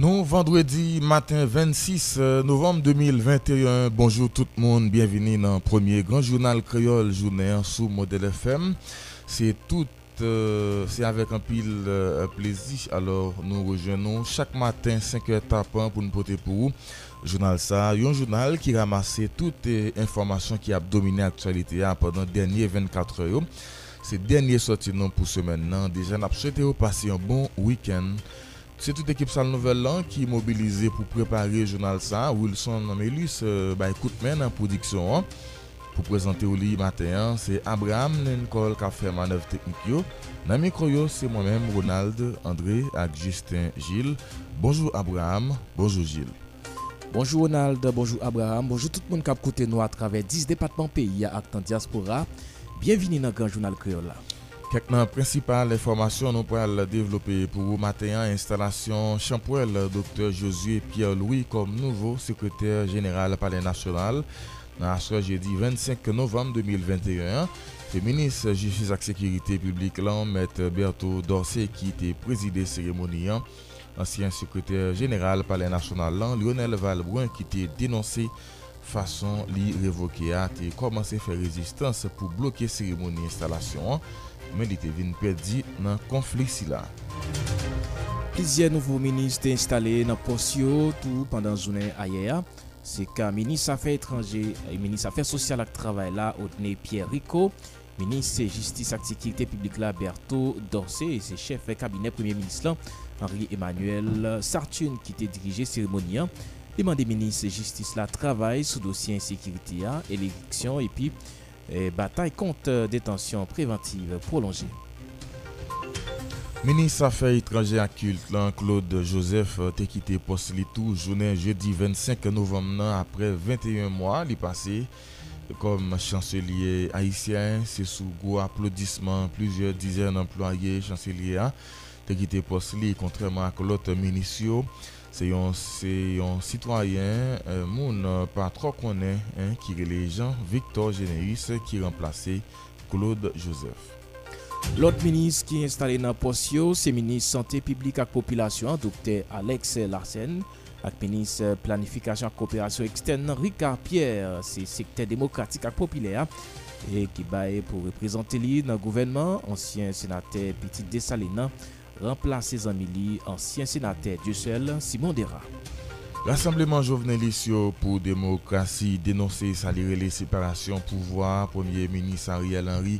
Non, vendredi matin 26 euh, novembre 2021. Bonjour tout le monde, bienvenue dans le premier grand journal créole journée sous modèle FM. C'est tout euh, c'est avec un pile euh, plaisir. Alors, nous rejoignons chaque matin 5h tapant pour nous porter pour vous. Journal ça, un journal qui ramasse toutes les informations qui a dominé l'actualité hein, pendant les dernières 24 heures. C'est dernier sorti pour ce maintenant. Déjà, nous souhaitons passer un bon week-end. Se tout ekip sal nouvel lan ki mobilize pou prepare jounal sa, Wilson Melis euh, bay koutmen an prodiksyon an. Pou prezante ou li maten an, se Abraham Nenkol ka fè manev teknik yo. Nan mikroyo se mwen men Ronald André ak Justin Gilles. Bonjou Abraham, bonjou Gilles. Bonjou Ronald, bonjou Abraham, bonjou tout moun kap koute nou atrave 10 depatman peyi ak tan diaspora. Bienvini nan Gran Jounal Kreola. Kek nan prinsipal informasyon nou pral devlope pou ou matenyan instalasyon chanpouel Dr. Josué Pierre-Louis kom nouvo sekretèr jeneral pale nasyonal nan asra jedi 25 novem 2021. Feminis Jifis ak Sekirite Publik lan met Berthaud Dorsey ki te prezide seremoniyan. Ansyen sekretèr jeneral pale nasyonal lan Lionel Valbrun ki te denonse fason li revoke a te komanse fe rezistans pou bloke seremoni instalasyon an. men li te vin perdi nan konflik si la. Plizye nouvo minis te installe nan posyo tou pandan jounen ayer. Se ka minis afe etranje, eh, minis afe sosyal ak travay la Odne Pierre Rico, minis se jistis ak sekirite publik la Berto Dorse, se chef kabinet premier minis lan Henri Emmanuel Sartune ki te dirije seremonian. Demande minis se jistis la travay sou dosyen sekirite ya, eleksyon epi et bataille contre détention préventive prolongée. Ministre Affaires étrangères et culte, Claude Joseph, a quitté poste tout journée jeudi 25 novembre après 21 mois. Il passé comme chancelier haïtien. C'est sous gros applaudissements, plusieurs dizaines d'employés chancelier a quitté poste contrairement à l'autre ministre Se yon, se yon sitwayen, euh, moun euh, pa tro konen hein, ki rele Jean-Victor Généris ki remplase Claude Joseph. Lot minis ki installe nan posyo se minis Santé Publique ak Populasyon, Dr. Alex Larsen, ak minis Planifikasyon ak Koopérasyon Ekstern, Ricard Pierre, se Sekte Demokratik ak Popilè, e ki baye pou reprezenteli nan gouvenman, ansyen senate Petit Dessalina, remplase zanmili ansyen senate Diosel Simon Dera. Rassembleman Jovenelist yo pou demokrasi denonse salire le separasyon pouvoi, Premier Ministre Ariel Henry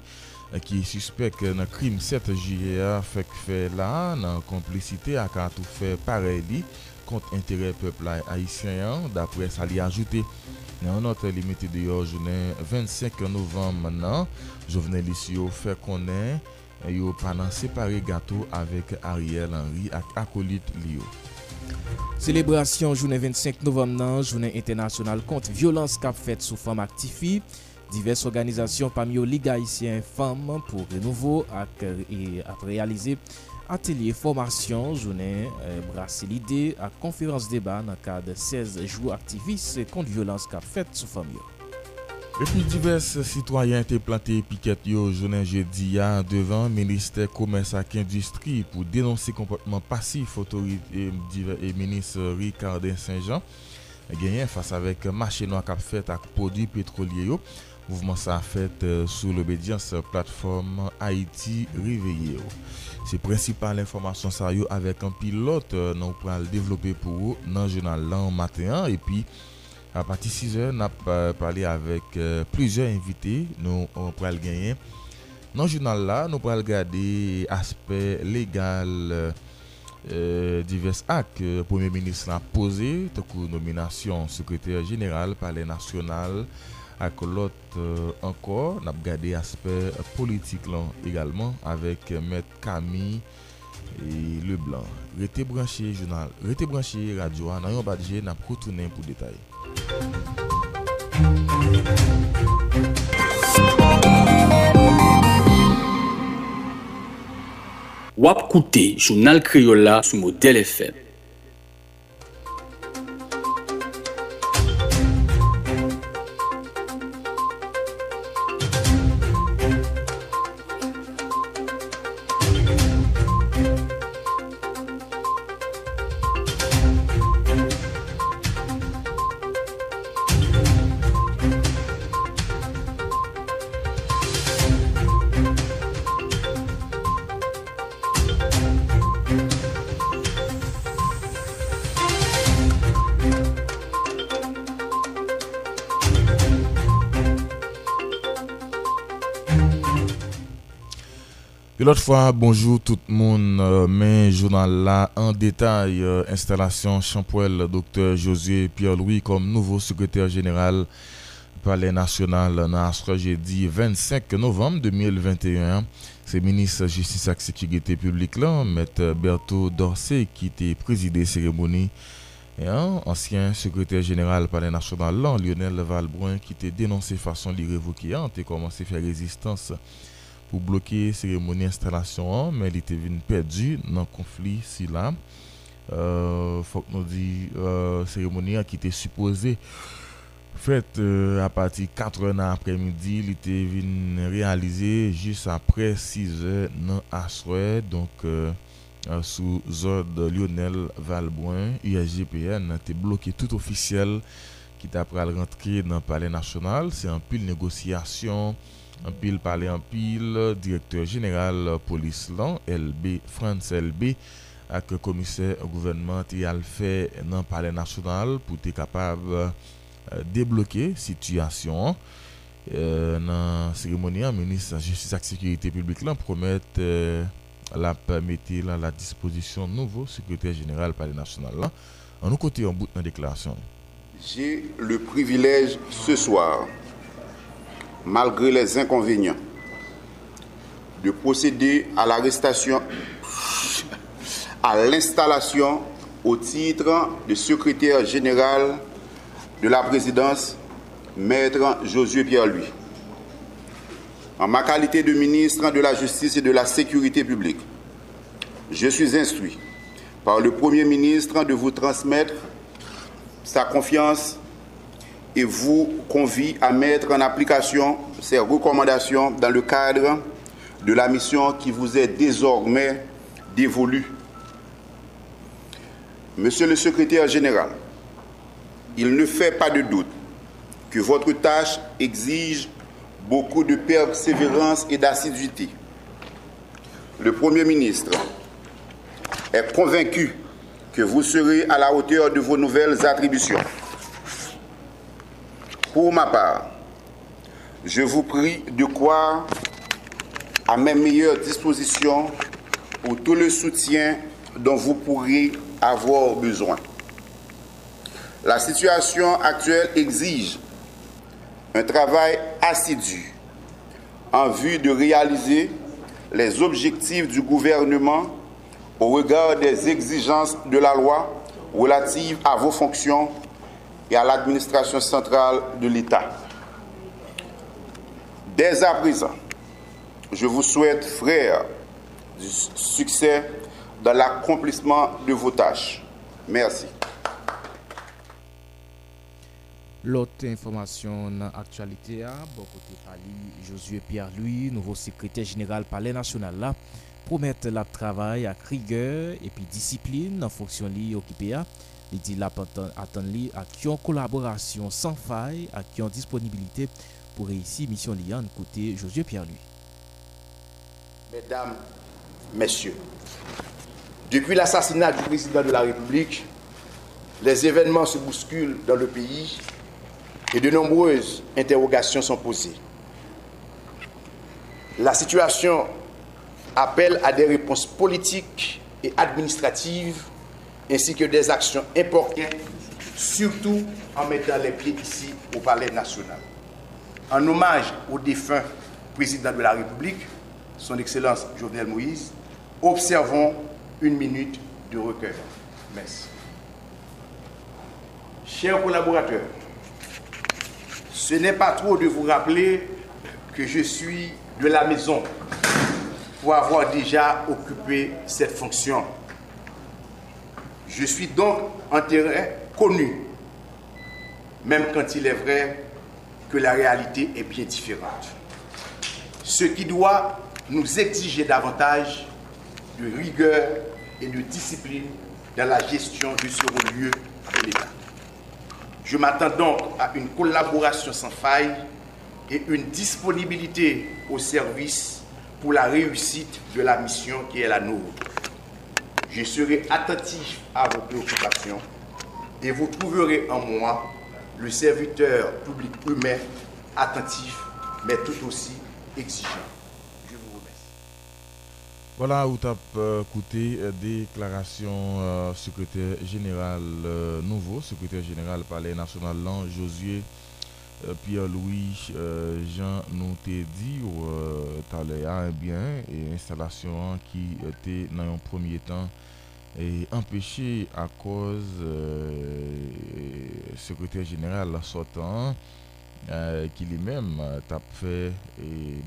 ki suspek nan krim 7 JEA fek fe la nan komplicite ak a tou fe pare li kont intere pepla Haitien dapre sa li ajoute. Nan anote li mette deyo jounen 25 novem manan, Jovenelist yo fe konen yo panan separe gato avèk Ariel Henry ak akolit liyo. Selebrasyon jounen 25 novem nan, jounen internasyonal kont violans kap fèt sou fam ak tifi, divers organizasyon pam yo Liga Haitien Fem pou renouvo ak, e, ak realize atelier formasyon jounen e, brase lide ak konferans deba nan kade 16 jou aktivis kont violans kap fèt sou fam yo. Epi divers sitwayen te plante piket yo jounen jeudi ya devan Ministè Komers ak Industri pou denonsi komportman pasif otorite e menis Ricardin Saint-Jean genyen fasa avèk machè nou ak ap fèt ak podi petrolye yo. Mouvement sa fèt euh, sou l'obedians platform Haiti Riveye yo. Se prinsipal informasyon sa yo avèk an pilot nou pral devlopè pou yo nan jounal lan matin an epi A pati 6 h, nap pale avek euh, plizye invite nou pral genyen. Nan jounal la, nou pral gade aspe legal euh, euh, divers ak euh, Premier Ministre la pose, takou nominasyon Sekretèr General, Palais National ak lot euh, ankor. Nap gade aspe politik lan egalman avek Met Camille Leblanc. Rete branche jounal, rete branche radyo an, nan yon badje nap koutounen pou detay. Wap koute jounal kriyola sou model FM. Fois, bonjour tout le monde. Euh, mais journal là en détail, euh, installation Champoel, docteur Josué Pierre-Louis comme nouveau secrétaire général Palais national dans jeudi 25 novembre 2021. C'est ministre Justice et Sécurité publique là, M. Berthaud Dorsey qui était présidé cérémonie et un ancien secrétaire général Palais national Lionel Valbrun qui était dénoncé façon l'irrévoquer, a commencé à faire résistance pou bloke seremoni instalasyon an, men li te vin perdi nan konflik si la. Euh, fok nou di euh, seremoni an ki te suppose fet euh, apati 4 nan apremidi, li te vin realize jis apre 6 nan aswe, donk euh, euh, sou zord Lionel Valboin, IAGPN, te bloke tout ofisyel ki ta pral rentre nan pale nasyonal, se an pil negosyasyon, Anpil pale anpil, direktor general polis lan, LB, France LB, ak komise gouvernement te al fe nan pale nasyonal pou te kapab euh, debloke situasyon. Euh, nan seremoni an, Ministre Justice ak Sekurite Publik lan promet euh, la mette la la disposisyon nouvo Sekretèr General pale nasyonal lan. An nou kote yon bout nan deklarasyon. J'ai le privilège ce soir malgré les inconvénients, de procéder à l'arrestation, à l'installation au titre de secrétaire général de la présidence, Maître Josué Pierre-Louis. En ma qualité de ministre de la Justice et de la Sécurité publique, je suis instruit par le Premier ministre de vous transmettre sa confiance et vous convie à mettre en application ces recommandations dans le cadre de la mission qui vous est désormais dévolue. Monsieur le secrétaire général, il ne fait pas de doute que votre tâche exige beaucoup de persévérance et d'assiduité. Le Premier ministre est convaincu que vous serez à la hauteur de vos nouvelles attributions. Pour ma part, je vous prie de croire à mes meilleures dispositions pour tout le soutien dont vous pourrez avoir besoin. La situation actuelle exige un travail assidu en vue de réaliser les objectifs du gouvernement au regard des exigences de la loi relatives à vos fonctions et à l'administration centrale de l'État. Dès à présent, je vous souhaite, frères, du succès dans l'accomplissement de vos tâches. Merci. L'autre information dans l'actualité, bon côté Josué Pierre-Louis, nouveau secrétaire général Palais national là, promettre la travail à rigueur et puis discipline en fonction de occupé il dit la attend li à qui ont collaboration sans faille, à qui ont disponibilité pour réussir mission liant côté Josué Pierre-Louis. Mesdames, Messieurs, depuis l'assassinat du président de la République, les événements se bousculent dans le pays et de nombreuses interrogations sont posées. La situation appelle à des réponses politiques et administratives ainsi que des actions importantes, surtout en mettant les pieds ici au Palais national. En hommage au défunt président de la République, son Excellence Jovenel Moïse, observons une minute de recueil. Merci. Chers collaborateurs, ce n'est pas trop de vous rappeler que je suis de la maison pour avoir déjà occupé cette fonction je suis donc en terrain connu, même quand il est vrai que la réalité est bien différente. Ce qui doit nous exiger davantage de rigueur et de discipline dans la gestion de ce lieu de l'État. Je m'attends donc à une collaboration sans faille et une disponibilité au service pour la réussite de la mission qui est la nôtre. Je serai attentif à vos préoccupations et vous trouverez en moi le serviteur public humain attentif, mais tout aussi exigeant. Je vous remercie. Voilà où tu as écouté euh, déclaration euh, secrétaire général euh, nouveau, secrétaire général palais national Josué Pierre-Louis euh, Jean nou te di ou euh, tale a enbyen e instalasyon ki te nan yon promye tan e empeshe a koz euh, sekretèr jeneral la sotan ki li men tap fe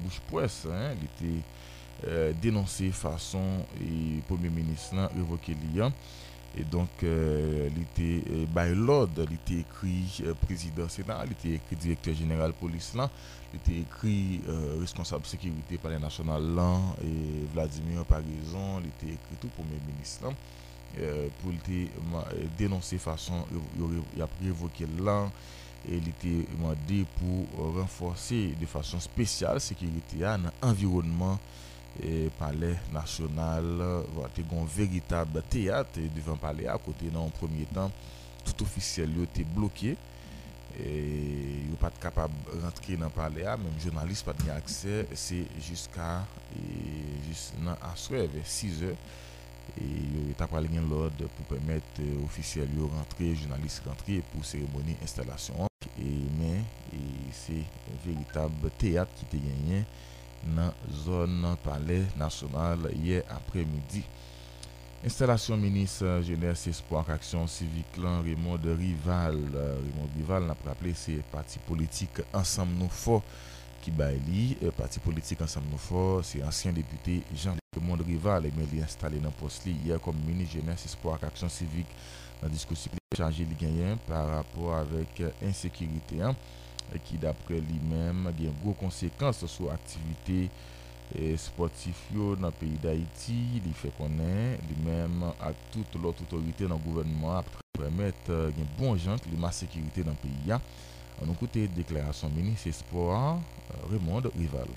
bouche pwes li te denonse fason e premier menis nan revoke li yan et donc euh, il était euh, by l'ordre il était écrit président sénat il était écrit directeur général police là il était écrit responsable sécurité palais national là et Vladimir Parison il était écrit tout premier ministre là pour il dénoncer façon il a révoqué là et il était demandé pour renforcer de façon spéciale sécurité dans l'environnement e pale nasyonal te gon veritab teyat devan pale akote nan an premier tan tout ofisyel yo te blokye e, yo pat kapab rentre nan pale a menm jounalist pat gen akse se jiska e, jis nan aswe ve 6 e yo ta pale gen lode pou pemet euh, ofisyel yo rentre jounalist rentre pou seremoni instalasyon men se veritab teyat ki te genyen nan zon pale nasyonal ye apre midi. Instalasyon menis euh, jenese espoak aksyon sivik lan Raymond Rival. Euh, Raymond Rival nan praple se parti politik ansam nou fo ki bay li. Euh, parti politik ansam nou fo se ansyen depute Jean-Raymond Rival eme li installe nan pos li. Ye kom menis jenese espoak aksyon sivik nan diskousi li chaje li genyen par rapor avek insekirite an. ki dapre li men gen gwo konsekans sou aktivite e, sportif yo nan peyi da iti, li fe konen li men ak tout lot otorite nan gouvenman ap premet uh, gen bon jant li ma sekirite nan peyi ya. An nou koute deklarasyon menis espoir uh, Raymond Rival.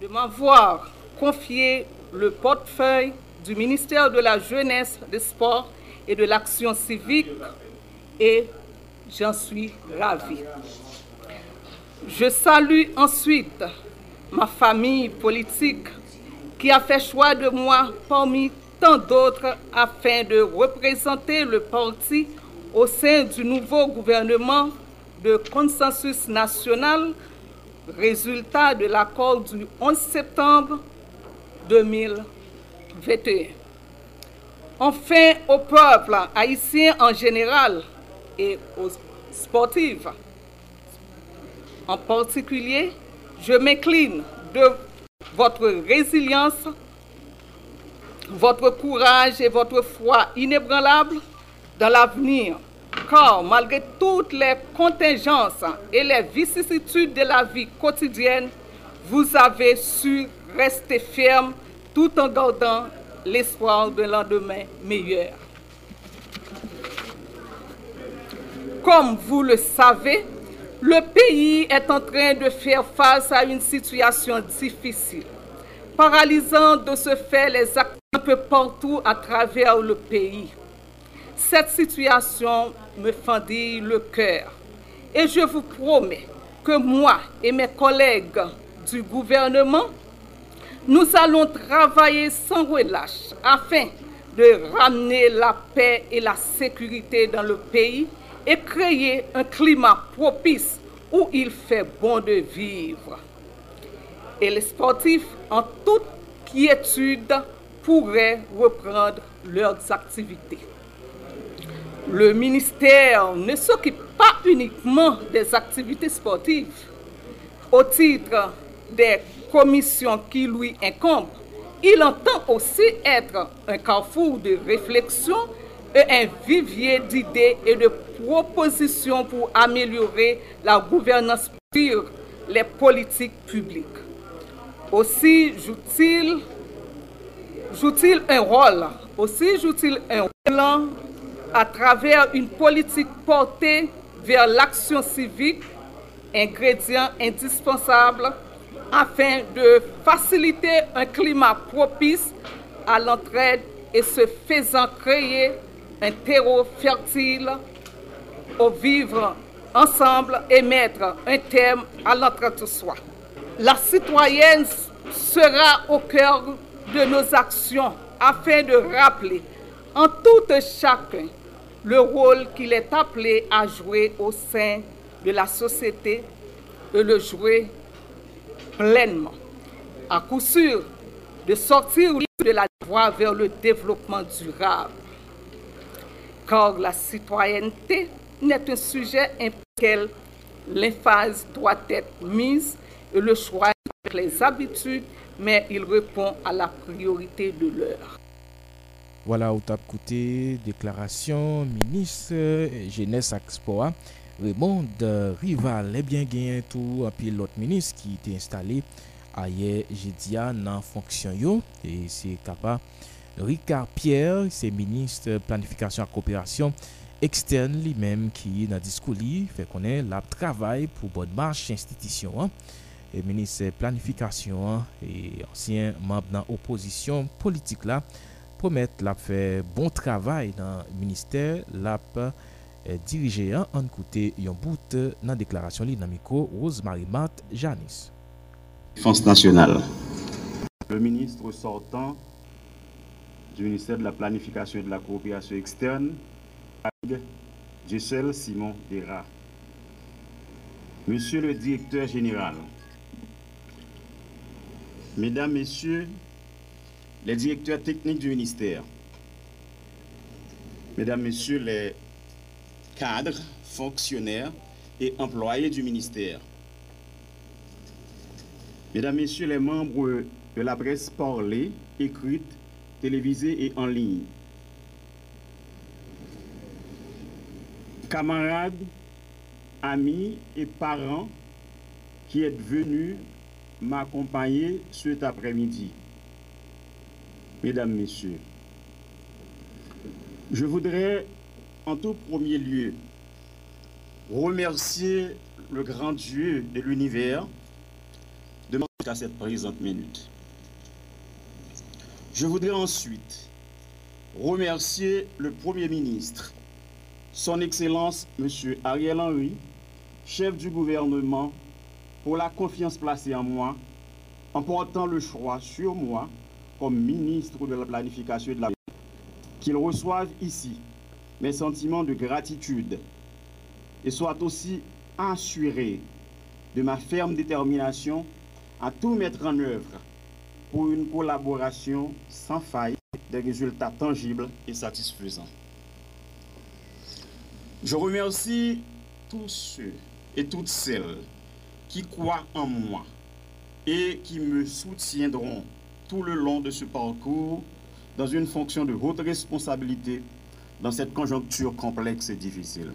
De m'avoir konfye le portefeuille du ministère de la jeunesse, des sports et de l'action civique et de J'en suis ravi. Je salue ensuite ma famille politique qui a fait choix de moi parmi tant d'autres afin de représenter le parti au sein du nouveau gouvernement de consensus national, résultat de l'accord du 11 septembre 2021. Enfin, au peuple haïtien en général, et aux sportives. En particulier, je m'incline de votre résilience, votre courage et votre foi inébranlable dans l'avenir, car malgré toutes les contingences et les vicissitudes de la vie quotidienne, vous avez su rester ferme tout en gardant l'espoir d'un lendemain meilleur. Comme vous le savez, le pays est en train de faire face à une situation difficile, paralysant de ce fait les acteurs un peu partout à travers le pays. Cette situation me fendit le cœur et je vous promets que moi et mes collègues du gouvernement, nous allons travailler sans relâche afin de ramener la paix et la sécurité dans le pays et créer un climat propice où il fait bon de vivre. Et les sportifs, en toute quiétude, pourraient reprendre leurs activités. Le ministère ne s'occupe pas uniquement des activités sportives au titre des commissions qui lui incombent. Il entend aussi être un carrefour de réflexion un vivier d'idées et de propositions pour améliorer la gouvernance sur les politiques publiques. Aussi joue-t-il un rôle, aussi joue-t-il un rôle à travers une politique portée vers l'action civique, ingrédient indispensable afin de faciliter un climat propice à l'entraide et se faisant créer un terreau fertile au vivre ensemble et mettre un terme à l'entre-soi. La citoyenne sera au cœur de nos actions afin de rappeler en tout chacun le rôle qu'il est appelé à jouer au sein de la société et le jouer pleinement. À coup sûr, de sortir de la voie vers le développement durable. car la citoyenneté n'est un sujet auquel l'emphase doit être mise et le choix avec les habitudes, mais il répond à la priorité de l'heure. Voilà, au tap côté, déclaration ministre Jeunesse Axpoa, Raymond Rival, eh et bien gagné tout, puis l'autre ministre qui était installé ayer jeudi nan fonksyon yo, et c'est capable Ricard Pierre, se Ministre Planifikasyon ak Koopirasyon Ekstern li menm ki nan diskou li fe konen la travay pou bon march institisyon an. E Ministre Planifikasyon an, e ansyen mamb nan oposisyon politik la, promet la fe bon travay nan Ministèr la pe eh, dirije an an koute yon bout euh, nan deklarasyon li namiko Rosemary Mart Janis. Défense nationale. Le ministre sortant du ministère de la Planification et de la Coopération externe, Gessel Simon Dera. Monsieur le directeur général, Mesdames, Messieurs les directeurs techniques du ministère, Mesdames, Messieurs les cadres, fonctionnaires et employés du ministère, Mesdames, Messieurs les membres de la presse parlée, écrite, télévisée et en ligne, camarades, amis et parents qui êtes venus m'accompagner cet après-midi. Mesdames, Messieurs, je voudrais en tout premier lieu remercier le grand Dieu de l'univers à cette présente minute. Je voudrais ensuite remercier le Premier ministre, son Excellence M. Ariel Henry, chef du gouvernement, pour la confiance placée en moi, en portant le choix sur moi comme ministre de la planification et de la qu'il reçoive ici mes sentiments de gratitude et soit aussi assuré de ma ferme détermination à tout mettre en œuvre pour une collaboration sans faille, des résultats tangibles et satisfaisants. Je remercie tous ceux et toutes celles qui croient en moi et qui me soutiendront tout le long de ce parcours dans une fonction de haute responsabilité dans cette conjoncture complexe et difficile.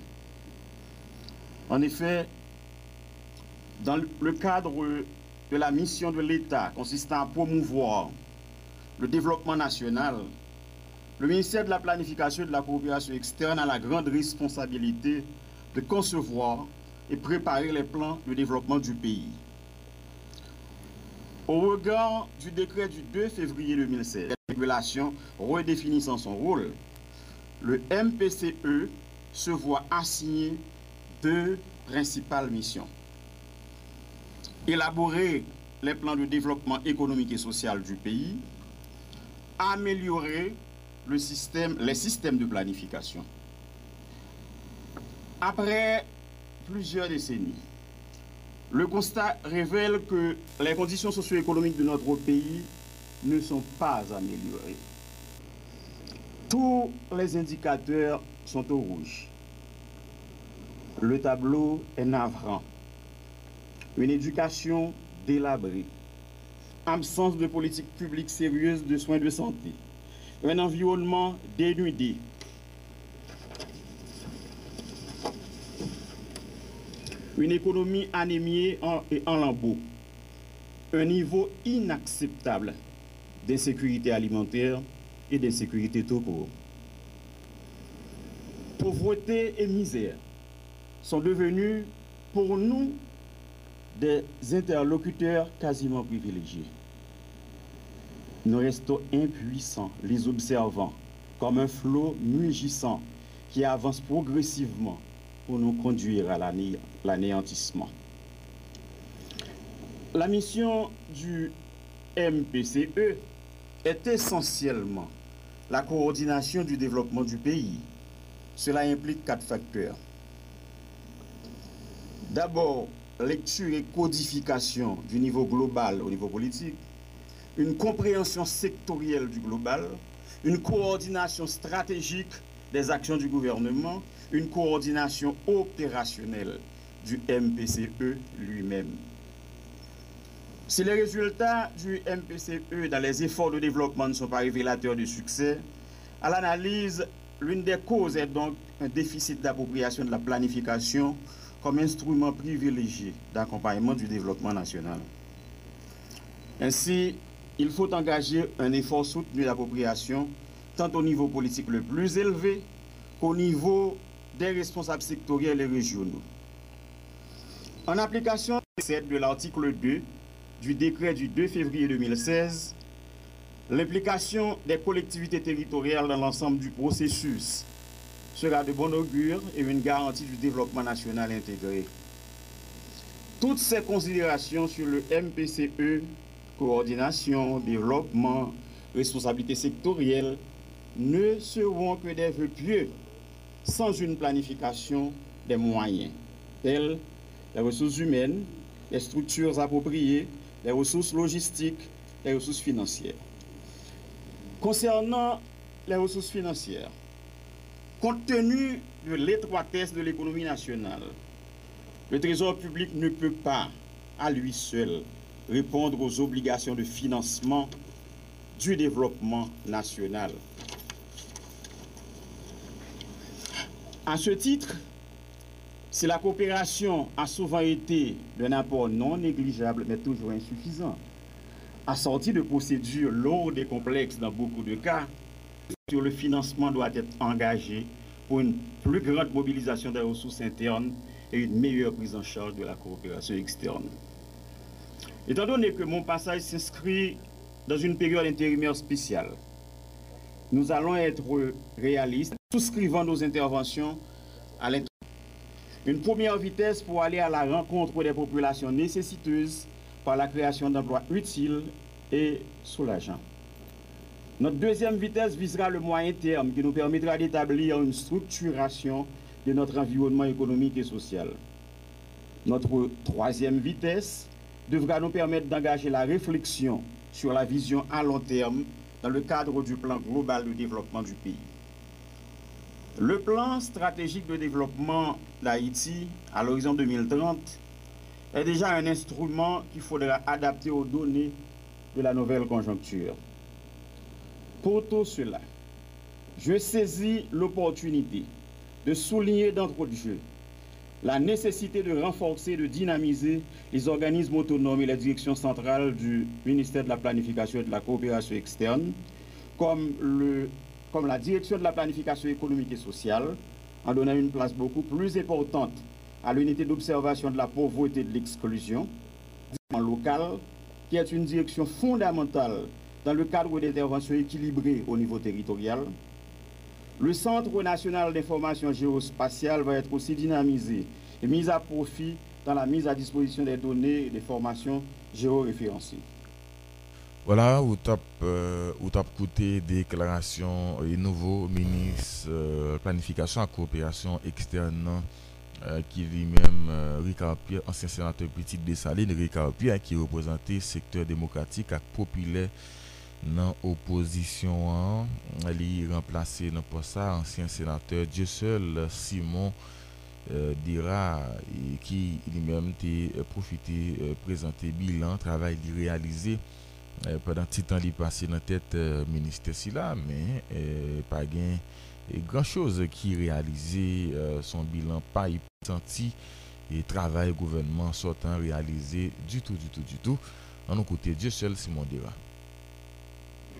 En effet, dans le cadre de la mission de l'État consistant à promouvoir le développement national, le ministère de la Planification et de la Coopération externe a la grande responsabilité de concevoir et préparer les plans de développement du pays. Au regard du décret du 2 février 2016, régulation redéfinissant son rôle, le MPCE se voit assigner deux principales missions élaborer les plans de développement économique et social du pays, améliorer les systèmes de planification. Après plusieurs décennies, le constat révèle que les conditions socio-économiques de notre pays ne sont pas améliorées. Tous les indicateurs sont au rouge. Le tableau est navrant une éducation délabrée, absence de politique publique sérieuse de soins de santé, un environnement dénudé, une économie anémiée et en lambeaux, un niveau inacceptable d'insécurité alimentaire et d'insécurité tout. Pauvreté et misère sont devenus pour nous des interlocuteurs quasiment privilégiés. Nous restons impuissants, les observants, comme un flot mugissant qui avance progressivement pour nous conduire à l'anéantissement. La mission du MPCE est essentiellement la coordination du développement du pays. Cela implique quatre facteurs. D'abord, lecture et codification du niveau global au niveau politique, une compréhension sectorielle du global, une coordination stratégique des actions du gouvernement, une coordination opérationnelle du MPCE lui-même. Si les résultats du MPCE dans les efforts de développement ne sont pas révélateurs de succès, à l'analyse, l'une des causes est donc un déficit d'appropriation de la planification comme instrument privilégié d'accompagnement du développement national. Ainsi, il faut engager un effort soutenu d'appropriation, tant au niveau politique le plus élevé qu'au niveau des responsables sectoriels et régionaux. En application de l'article 2 du décret du 2 février 2016, l'implication des collectivités territoriales dans l'ensemble du processus sera de bon augure et une garantie du développement national intégré. Toutes ces considérations sur le MPCE, coordination, développement, responsabilité sectorielle, ne seront que des vœux pieux sans une planification des moyens, tels les ressources humaines, les structures appropriées, les ressources logistiques, les ressources financières. Concernant les ressources financières, Compte tenu de l'étroitesse de l'économie nationale, le Trésor public ne peut pas, à lui seul, répondre aux obligations de financement du développement national. À ce titre, si la coopération a souvent été d'un apport non négligeable, mais toujours insuffisant, assorti de procédures lourdes et complexes dans beaucoup de cas, sur le financement doit être engagé pour une plus grande mobilisation des ressources internes et une meilleure prise en charge de la coopération externe. Étant donné que mon passage s'inscrit dans une période intérimaire spéciale, nous allons être réalistes, souscrivant nos interventions à une première vitesse pour aller à la rencontre des populations nécessiteuses par la création d'emplois utiles et soulageants. Notre deuxième vitesse visera le moyen terme qui nous permettra d'établir une structuration de notre environnement économique et social. Notre troisième vitesse devra nous permettre d'engager la réflexion sur la vision à long terme dans le cadre du plan global de développement du pays. Le plan stratégique de développement d'Haïti à l'horizon 2030 est déjà un instrument qu'il faudra adapter aux données de la nouvelle conjoncture. Pour tout cela, je saisis l'opportunité de souligner d'entre jeu la nécessité de renforcer, de dynamiser les organismes autonomes et les directions centrales du ministère de la Planification et de la Coopération externe, comme la direction de la planification économique et sociale, en donnant une place beaucoup plus importante à l'unité d'observation de la pauvreté et de l'exclusion, local, qui est une direction fondamentale dans le cadre d'interventions équilibrées au niveau territorial. Le Centre national d'information géospatiale va être aussi dynamisé et mis à profit dans la mise à disposition des données et des formations géoréférencées. Voilà, où top, euh, côté déclaration et nouveau ministre euh, planification et coopération externe euh, qui lui-même euh, Ricard Pierre, ancien sénateur petit de Saline, Ricard Pierre qui représentait secteur démocratique et populaire nan opozisyon an. Li remplase nan posa ansyen senateur Jessel Simon euh, Dira e ki li menm te profite euh, prezante bilan, travay li realize euh, padan titan li pase nan tet euh, minister si la, men euh, pa gen gran chose ki realize euh, son bilan pa ipatanti e travay gouvenman sotan realize du tout, du tout, du tout an nou koute Jessel Simon Dira.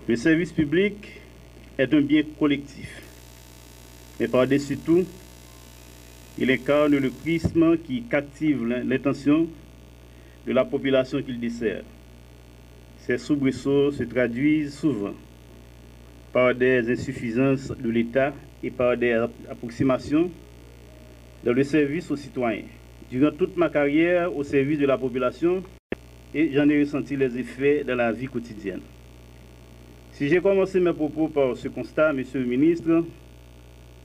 Le service public est un bien collectif. Mais par-dessus tout, il incarne le prisme qui captive l'intention de la population qu'il dessert. Ces soubresauts se traduisent souvent par des insuffisances de l'État et par des approximations dans le service aux citoyens. Durant toute ma carrière au service de la population, j'en ai ressenti les effets dans la vie quotidienne. Si j'ai commencé mes propos par ce constat, Monsieur le ministre,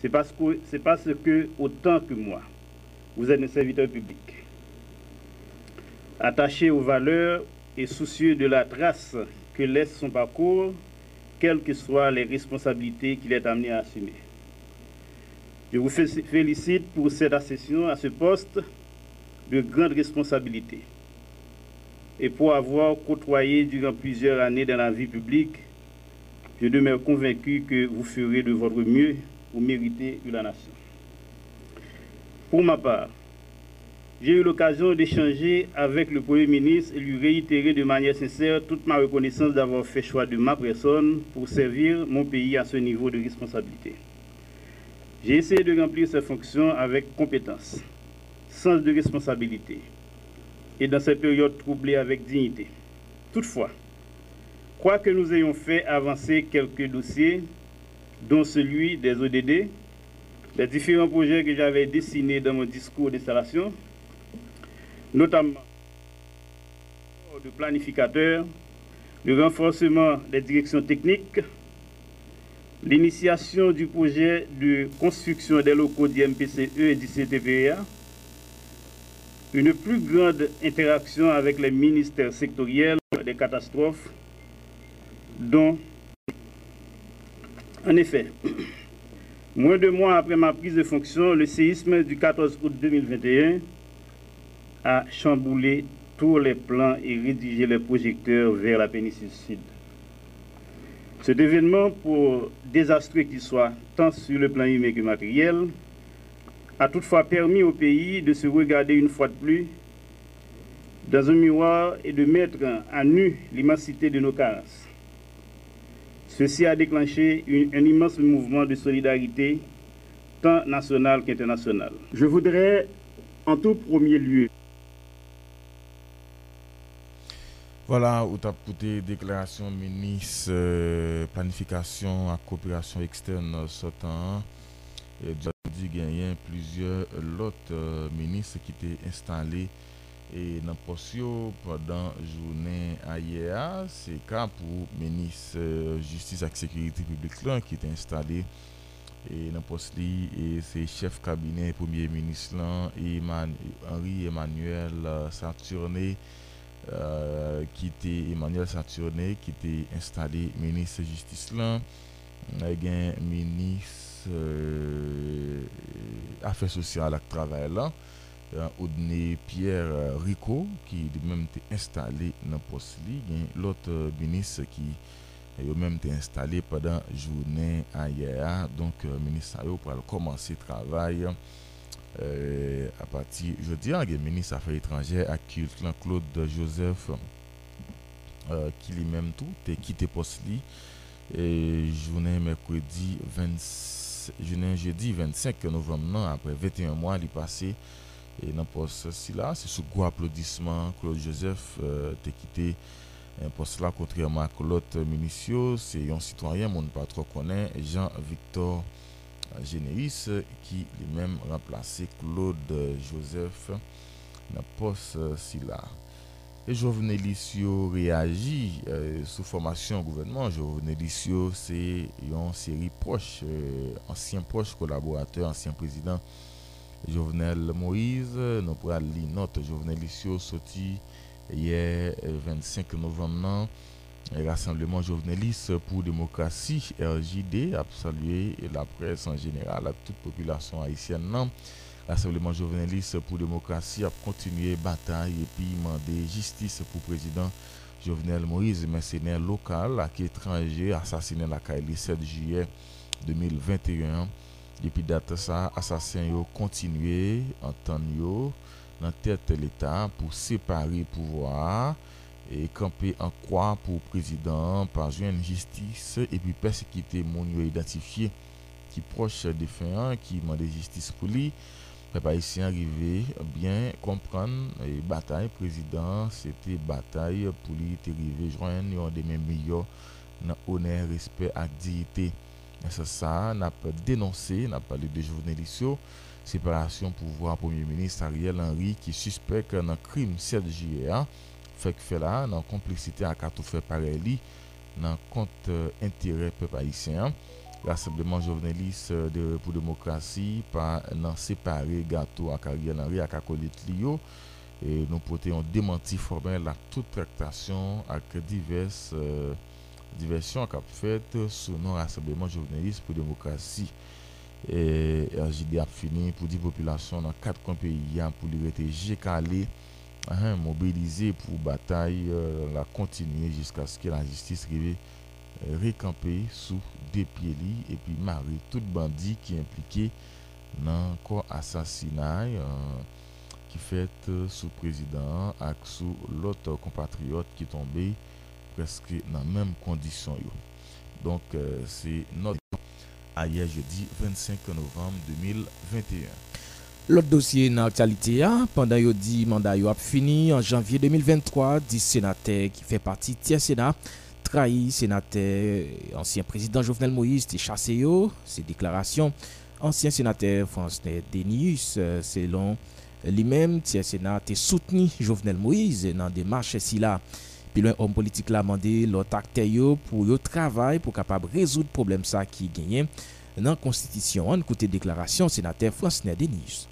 c'est parce que, c'est parce que, autant que moi, vous êtes un serviteur public, attaché aux valeurs et soucieux de la trace que laisse son parcours, quelles que soient les responsabilités qu'il est amené à assumer. Je vous félicite pour cette accession à ce poste de grande responsabilité et pour avoir côtoyé durant plusieurs années dans la vie publique, je demeure convaincu que vous ferez de votre mieux pour mériter de la nation. Pour ma part, j'ai eu l'occasion d'échanger avec le Premier ministre et lui réitérer de manière sincère toute ma reconnaissance d'avoir fait choix de ma personne pour servir mon pays à ce niveau de responsabilité. J'ai essayé de remplir ces fonctions avec compétence, sens de responsabilité et dans cette période troublée avec dignité. Toutefois, quoi que nous ayons fait avancer quelques dossiers, dont celui des ODD, les différents projets que j'avais dessinés dans mon discours d'installation, notamment de planificateurs, le renforcement des directions techniques, l'initiation du projet de construction des locaux du MPCE et du CTPA, une plus grande interaction avec les ministères sectoriels des catastrophes, dont, en effet, moins de mois après ma prise de fonction, le séisme du 14 août 2021 a chamboulé tous les plans et rédigé les projecteurs vers la péninsule sud. Cet événement, pour désastreux qu'il soit, tant sur le plan humain que matériel, a toutefois permis au pays de se regarder une fois de plus dans un miroir et de mettre à nu l'immensité de nos carences. Ceci a déclenché un immense mouvement de solidarité, tant national qu'international. Je voudrais en tout premier lieu Voilà, où tu as écouté déclaration ministre euh, planification à coopération externe sortant. Et dit gagné plusieurs autres euh, ministres qui étaient installés E nan posyo padan jounen aye a, se ka pou menis euh, justice ak sekuriti publik lan ki te instale e nan pos li e, se chef kabine premier menis lan Eman, Henri Emmanuel uh, Saturne uh, ki te Emmanuel Saturne ki te instale menis justice lan. E gen menis euh, afe sosyal ak travay lan. Odne Pierre Rico ki di menm te installe nan pos li gen lot minis ki yo menm te installe padan jounen ayer a donk minis a yo pral komanse travay euh, a pati jodi an gen minis afe etranje ak kilt lan Claude Joseph euh, ki li menm tou te kite pos li e, jounen mekwedi 20 jounen jeudi 25 novem nan apre 21 mwa li pase et dans poste là c'est sous gros applaudissement Claude Joseph euh, quitté un poste là contrairement à l'autre ministre c'est un citoyen mon pas connaît Jean-Victor Généris qui lui-même remplacé Claude Joseph dans poste là. Et Jovenel réagit euh, sous formation gouvernement. Jovenel c'est une série proche, euh, ancien proche collaborateur, ancien président Jovenel Moïse. Nous pourrons lire notre Jovenel Lissio sorti hier 25 novembre. Rassemblement journaliste pour démocratie, RJD, a salué la presse en général, à toute population haïtienne. Non. Rassemblement journaliste pour démocratie a continué bataille et puis demandé justice pour le président Jovenel Moïse, mercenaire local, qui étranger, assassiné la le 7 juillet 2021. Depi data sa, asasen yo kontinue an tan yo nan tete l'Etat pou separe pouvoar e kampe an kwa pou prezident pa jwen justice e pi persekite moun yo identifiye ki proche defen ki mande justice pou li. Pepa isi anrive, bien kompran, e batay prezident, se te batay pou li te rive jwen yon demen miyo nan oner, respet ak diite. Se sa, nap denonse, nap pale de jounalisyon, separasyon pouvwa Premier Ministre Ariel Henry ki suspek nan krim 7 JEA, fek fe la nan kompleksite akato fe pare li nan kont eh, entere pe paisyen. Rassembleman jovenelis eh, de repou demokrasi pa nan separe gato ak Ariel Henry ak akolit li yo. E eh, nou pote yon demanti formel ak tout traktasyon ak divers... Euh, diversyon kap fet sou nou rassembleman jovenelis pou demokrasi. E RJD ap fini pou di populasyon nan kat kon peyi an pou li rete jekale an mobilize pou batay euh, la kontinye jiska skè la jistis rive e, rekampe sou depye li epi mare tout bandi ki implike nan kon asasinaj euh, ki fet sou prezident ak sou lot kompatriot ki tombe preske nan menm kondisyon yo. Donk euh, se not ayer jeudi 25 novem 2021. Lot dosye nan aktualite ya, pandan yo di manda yo ap fini, an janvye 2023, di senate ki fe parti tiye sena, trahi senate, ansyen prezident Jovenel Moïse te chase yo, se deklarasyon, ansyen senate Fransne Denius, euh, selon li menm tiye sena te souteni Jovenel Moïse nan demache si la. Pi lwen om politik la mande lot akte yo pou yo travay pou kapab rezoud problem sa ki genyen nan konstitisyon an koute deklarasyon senater Fransner Denis.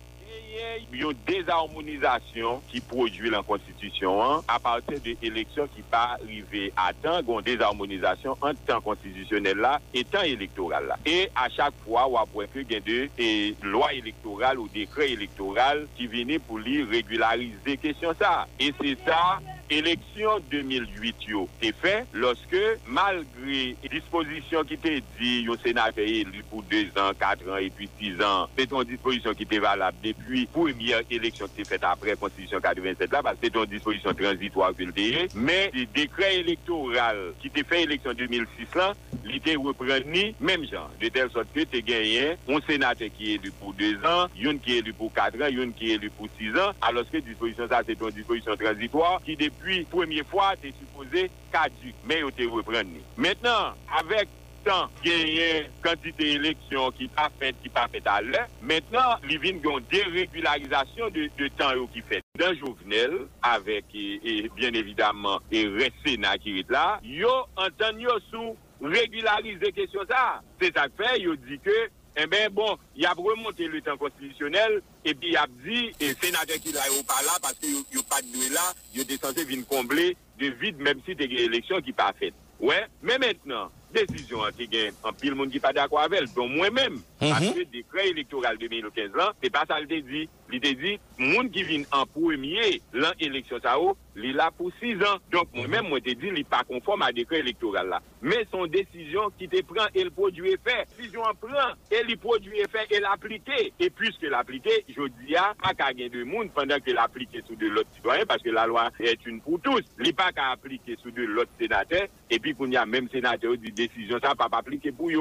yon dezharmonizasyon ki prodwi lan konstitisyon an a partir de eleksyon ki pa rive a tan gon dezharmonizasyon an tan konstisyonel la et tan elektoral la. E a chak fwa wap wè ke gen de e, lwa elektoral ou dekre elektoral ki vini pou li regularize kesyon sa. E se sa... Eleksyon 2008 yo te fe, loske malgre disposisyon ki te di yo senate elu pou 2 an, 4 an, et puis 6 an, se ton disposisyon ki te valab depuy premier eleksyon ki te fet apre konstitusyon 87 la, se ton disposisyon transitwa ke lte, men dekre elektoral ki te fe eleksyon 2006 lan, li te repreni menm jan, de tel sot ke te genyen on senate ki elu pou 2 an, yon ki elu pou 4 an, yon ki elu pou 6 an, aloske disposisyon sa se ton disposisyon transitwa ki depuy Depi premye fwa te supose kaduk, men yo te repren ni. Menan, avek tan genyen kantite eleksyon ki pa fet, ki pa fet alè, menan li vin gyon deregularizasyon de, de tan yo ki fet. Dan jovenel, avek, e, e bien evidaman, e rese na kirit la, yo antan yo sou regularize kesyon sa. Se sa fe, yo di ke eh ben bon, y ap remonte le tan konstitusyonel, epi y ap di, e senatè ki la yo pa la, paske yo, yo pa dwe la, yo de sanse vin komble de vide, mèm si te ge eleksyon ki pa fèt. Ouè, ouais. mè mètnen, décision qui gagne en pile monde qui pas d'accord avec elle, dont moi-même, parce que le décret électoral 2015 là, c'est pas ça le dit. Il te dit, monde qui vient en premier, l'élection ça il est là pour six ans. Donc, moi-même, moi, te dit, il n'est pas conforme à décret électoral là. Mais son décision qui te prend et le produit effet, décision en prend et le produit effet et l'appliquer. Et puisque l'appliquer, je dis à pas qu'à gagner de monde pendant que l'appliquer sous de l'autre citoyen, parce que la loi est une pour tous. Il n'est pas qu'à appliquer sous de l'autre sénateur, et puis qu'on y a même sénateur dit décision ça, pas appliquer pour eux.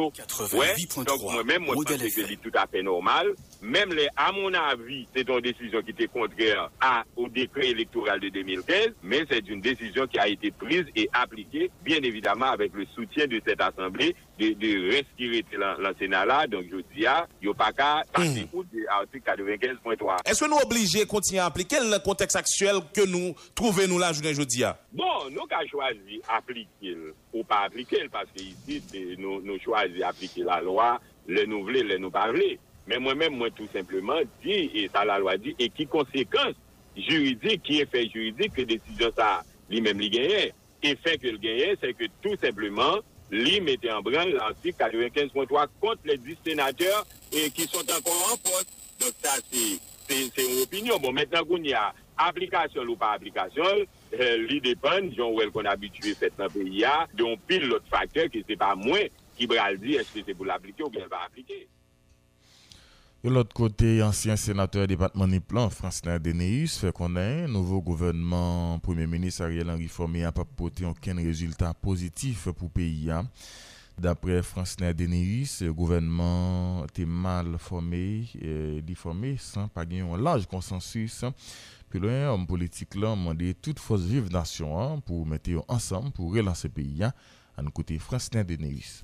Ouais. Donc, moi-même, moi, je pense que c'est tout à fait normal. Même les, à mon avis, c'est une décision qui était contraire à, au décret électoral de 2015, mais c'est une décision qui a été prise et appliquée, bien évidemment, avec le soutien de cette Assemblée, de, de respirer le Sénat là. Donc, je dis, il n'y a pas qu'à passer hmm. de l'article 95.3. Est-ce que nous obligés de continuer à appliquer? Le contexte actuel que nous trouvons nous là, je dis Bon, nous avons choisi appliquer ou pa aplike l, paske isi nou, nou chwazi aplike la lwa, le nou vle, le nou parle. Men mwen men mwen tout simplement di, e sa la lwa di, e ki konsekans juridik, ki efek juridik, ke desisyon sa li men li genyen. Efek ke li genyen, se ke tout simplement li mette en bran l'artik 95.3 kont le 10 senateurs ki son ankon an post. Donc sa se yon opinyon. Bon, mètenan koun ya aplikasyon ou pa aplikasyon, euh, lui dépend, genre, qu'on a habitué fait dans le pays, d'un pile l'autre facteur qui c'est pas moins qui va dire est-ce que c'est pour l'appliquer ou bien va appliquer. De l'autre côté, ancien sénateur département Niplan, Francina Deneus, fait qu'on a un nouveau gouvernement, Premier ministre Ariel Henry formé n'a pas porté aucun résultat positif pour le pays. Hein. D'après Francina Deneus, le gouvernement était mal formé, euh, formé sans pas gagner un large consensus. Pi loin, homme politique là demandé toute force vive nation pour mettre ensemble pour relancer pays an côté Francelin Deneris.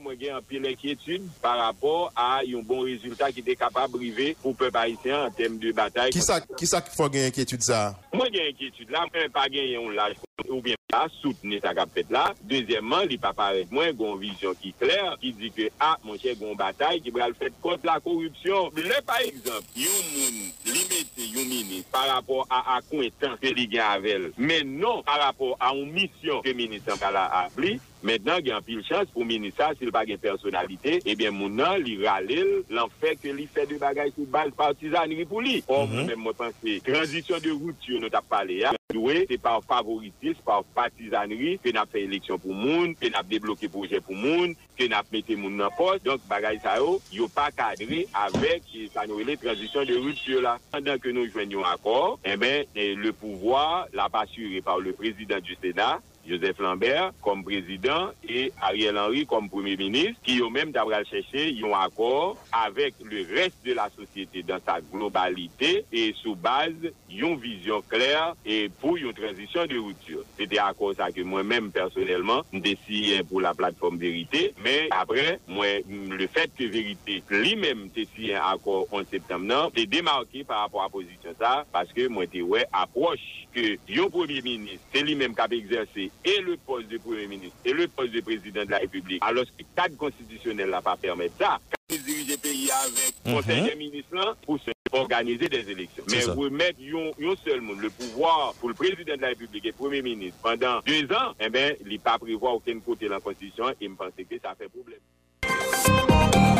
Moi, j'ai un peu d'inquiétude par rapport à un bon résultat qui était capable de briver pour le peuple haïtien en termes de bataille. Qui ça qui ça qui faut gagner inquiétude ça? Moi, j'ai inquiétude là, mais pas gagner un large ou bien pas soutenir ça qu'a fait là. Deuxièmement, il pas paraît moins une vision qui est claire, qui dit que, ah, mon cher, une bataille qui va le faire contre la corruption. Là, par exemple, il y a un monde limité, un ministre par rapport à accointance que il a avec elle. Mais non par rapport à une mission que le ministre a appelée. Maintenant, il y a un pile chance pour le ministre, s'il n'a pas de personnalité, eh bien, mon nom, il râle, l'en fait que il fait des bagages sur base partisanerie pour lui. Or, Mhm. même, moi, pense transition de rupture, nous avons parlé, hein. C'est par favoritisme, par partisanerie, que avons fait élection pour monde, que avons débloqué projet pour monde, que avons mis monde dans poste. Donc, bagaille ça, yo, pas cadré avec, ça nous les transition de rupture là. Pendant que nous joignons accord, eh ben, eh, le pouvoir, l'a pas assuré par le président du Sénat, Joseph Lambert kom prezident e Ariel Henry kom premier ministre ki yo menm tabral chèche yon akor avèk le rest de la sosyete dan sa globalite e sou base yon vizyon kler e pou yon transisyon de routure. Sete akor sa ke mwen menm personelman desiyen pou la platform verite, men apre mwen le fèt ke verite li menm desiyen akor 11 septem nan, te demarke par rapport a pozisyon sa, paske mwen te wè aproche que yon premier ministre, c'est lui-même qui a exercé et le poste de premier ministre et le poste de président de la République, alors que le cadre constitutionnel n'a pas permis ça. Quand il dirige le pays avec Mhm. conseil des ministres pour se organiser des élections. Mais ça. remettre yon, yon seul monde, le pouvoir pour le président de la République et le premier ministre pendant deux ans, eh bien, il n'est pas prévoir aucun côté dans la Constitution et me pense que ça fait problème.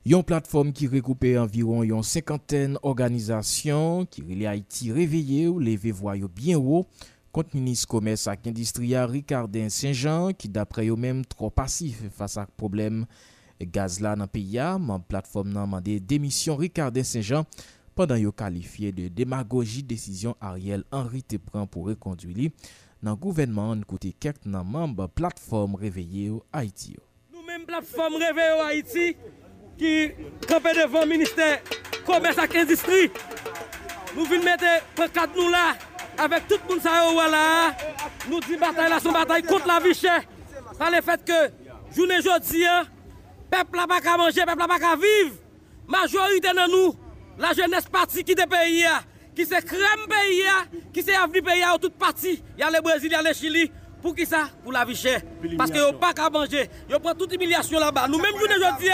Yon platform ki rekoupe environ yon cinquanten organizasyon ki rile Haiti reveye ou leve voyo bien ou kont Minis Komers ak Indistria Ricardin Saint-Jean ki dapre yo menm tro pasif fasa ak problem gaz la nan piya. Man platform nan mande demisyon Ricardin Saint-Jean pandan yo kalifiye de demagogi desisyon Ariel Henry Tepran pou rekondwi li nan gouvenman an kote kek nan mamb platform reveye ou Haiti yo. Nou menm platform reveye ou Haiti... ki kampe devan minister komes ak endistri. Nou vin mette prekat nou la, avek tout moun sa yo wala, nou di batay la son batay kont la vi chè. Pan le fèt ke jounen jodi, pep la bak a manje, pep la bak a viv, majorite nan nou, la jenès pati ki te peyi ya, ki se krem peyi ya, ki se avni peyi ya ou tout pati, ya le Brésil, ya le Chili, Pour qui ça? Pour la vie chère. Parce que yo pas qu'à manger. Yo prend toute humiliation là-bas. Nous-mêmes, journée aujourd'hui,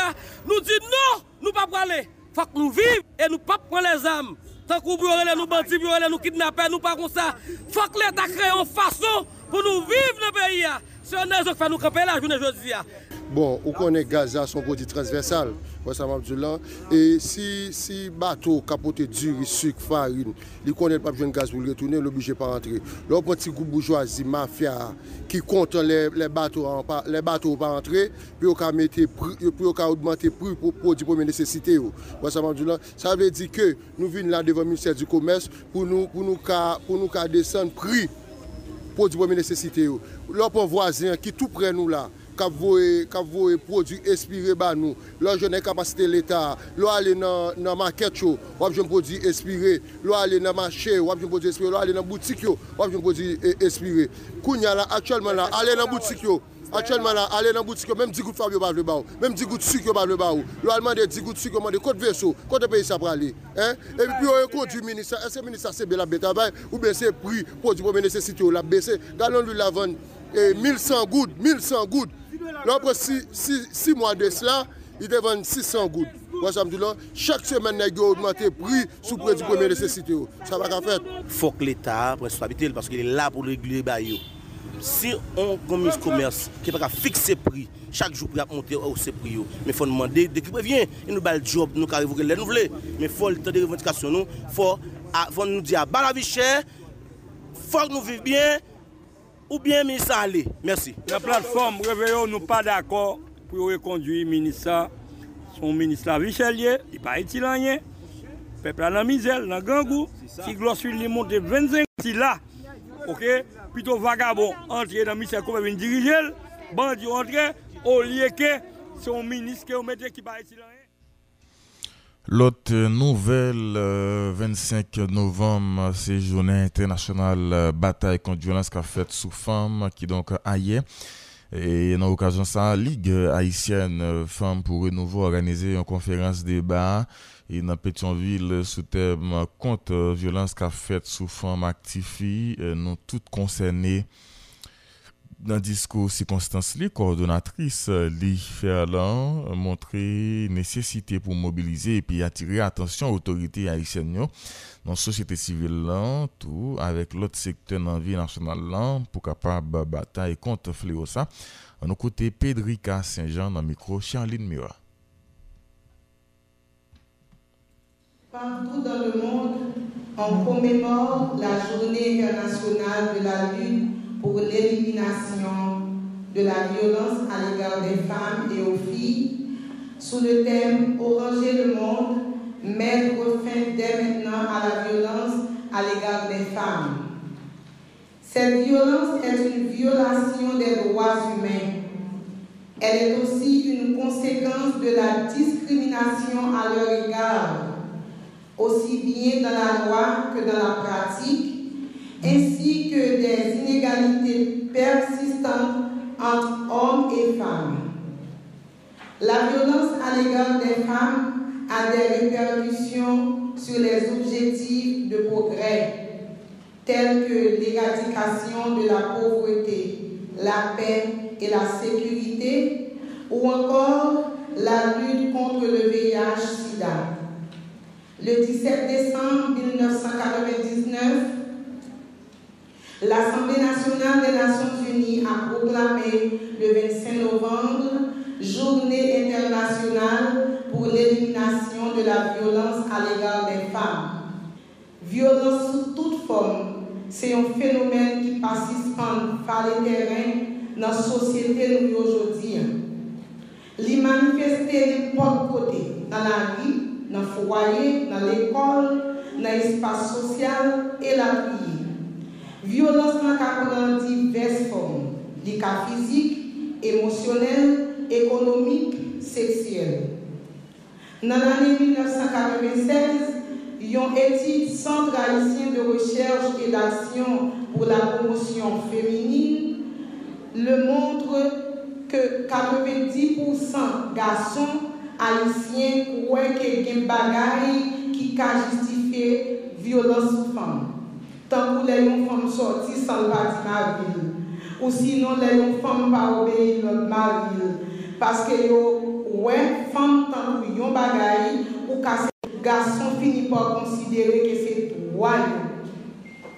nous disons non, nous pas pour aller. Faut que nous vivions et nous pas prendre les armes. Tant qu'on brûle nous bandits, nous kidnappeurs, nous pas comme ça. Faut que l'État crée une façon pour nous vivre dans le pays. là. C'est un qui fait nous camper la journée aujourd'hui. Bon, ou konen gaz la son produit transversal, Wessam Abdoulan. E si, si bato kapote duri, suk, farin, li konen pap jwen gaz pou li retounen, l'oblige pa rentre. Lò pon ti gou bourgeoisie, mafya, ki kontan le, le bato pa rentre, pi yo ka mette, pi yo ka augmente pri pou podi pou men nesesite yo. Wessam Abdoulan. Sa vle di ke nou vin la devan minister du komers pou nou, pou nou ka, ka desen pri pou di pou men nesesite yo. Lò pon vwazen ki tou pre nou la, kap voye prodou espire ba nou. Lò jwene kapasite l'Etat, lò ale nan, nan maket yo, wap jwen prodou espire, lò ale nan mache, wap jwen prodou espire, lò ale nan boutik yo, wap jwen prodou espire. Kounya la, aktuelman la, ale nan boutik yo. Atchèlman la, ale nan boutik yo, menm di gout fab yo bavle ba ou, menm di gout suk yo bavle ba ou. Lo alman de di gout suk yo mande kote veso, kote peyi sa prale. E pi yo yon konti minister, ese minister sebe la beta bay, ou bese pri, pou di pou mene se sityo la bese. Galon lou lavan, 1100 gout, 1100 gout. Lopre 6 mwa de sla, i te vende 600 goud. Wè samdi lò, chak semen nè gyo augmente pri sou pre di premè nesesite yo. Sa baka fèt. Fok l'Etat prensitabitel, paske lè la pou l'regulè bay yo. Si on komise komers ki pa ka fikse pri, chak jou pri ap monte ou se pri yo. Men fò nman de, de ki prevyen, nou bal job, nou ka revoke lè nou vle. Men fò l'te de revendikasyon nou, fò nou di a bala vi chè, fò nou viv bien, ou bien ça aller merci La plateforme Réveillon, nous pas d'accord pour reconduire le ministre. Son ministre la Vichelier, il pas utile rien. Peuple a la misère, dans gangou. Si gloss lui monte 25 si là. OK? Plutôt vagabond entrer dans le ministère comme une diriger, bandit entrer au lieu que son ministre qui pas utile rien. L'autre nouvelle, euh, 25 novembre, c'est Journée internationale euh, bataille contre violence qu'a faite sous femme, qui donc ailleurs. Et dans l'occasion ça, Ligue haïtienne euh, Femmes pour Renouveau a organisé une conférence débat et dans Pétionville sous thème contre violence qu'a faite sous femme actifie, nous toutes concernées. Nan disko sikonstans li, kordonatris li Ferlan montre nesesite pou mobilize epi atire atensyon otorite Haitien yo nan sosyete sivil lan tou avek lot sekte nan vi nasyonal lan pou kapab batay kont fleosa an nou kote Pedrika Saint-Jean nan mikro Charline Mira. Partout dans le monde, on commémore la journée internationale de la lutte pour l'élimination de la violence à l'égard des femmes et aux filles sous le thème Oranger le monde, mettre fin dès maintenant à la violence à l'égard des femmes. Cette violence est une violation des droits humains. Elle est aussi une conséquence de la discrimination à leur égard, aussi bien dans la loi que dans la pratique, ainsi que des inégalités persistantes entre hommes et femmes. La violence à l'égard des femmes a des répercussions sur les objectifs de progrès, tels que l'éradication de la pauvreté, la paix et la sécurité, ou encore la lutte contre le VIH-Sida. Le 17 décembre 1999, L'Assemblée nationale des Nations unies a proclamé le 25 novembre Journée internationale pour l'élimination de la violence à l'égard des femmes. Violence sous toute forme, c'est un phénomène qui persiste par les terrains dans la société nous aujourd'hui. Les manifester n'importe côté, dans la vie, dans le foyer, dans l'école, dans l'espace social et la prière. Violence n'a qu'à prendre diverses formes, des cas physiques, émotionnels, économiques, sexuels. Dans l'année 1996, une étude Centre haïtien de recherche et d'action pour la promotion féminine le montre que 90% garçons haïtiens croient qu'il y a des bagailles qui justifier violence aux femmes tant que les femmes sorties sans le mari, ou sinon les femmes pas obéir leur mari, parce que yo ouais femme tant que yon bagaille ou casser garçon finit par considérer que c'est droit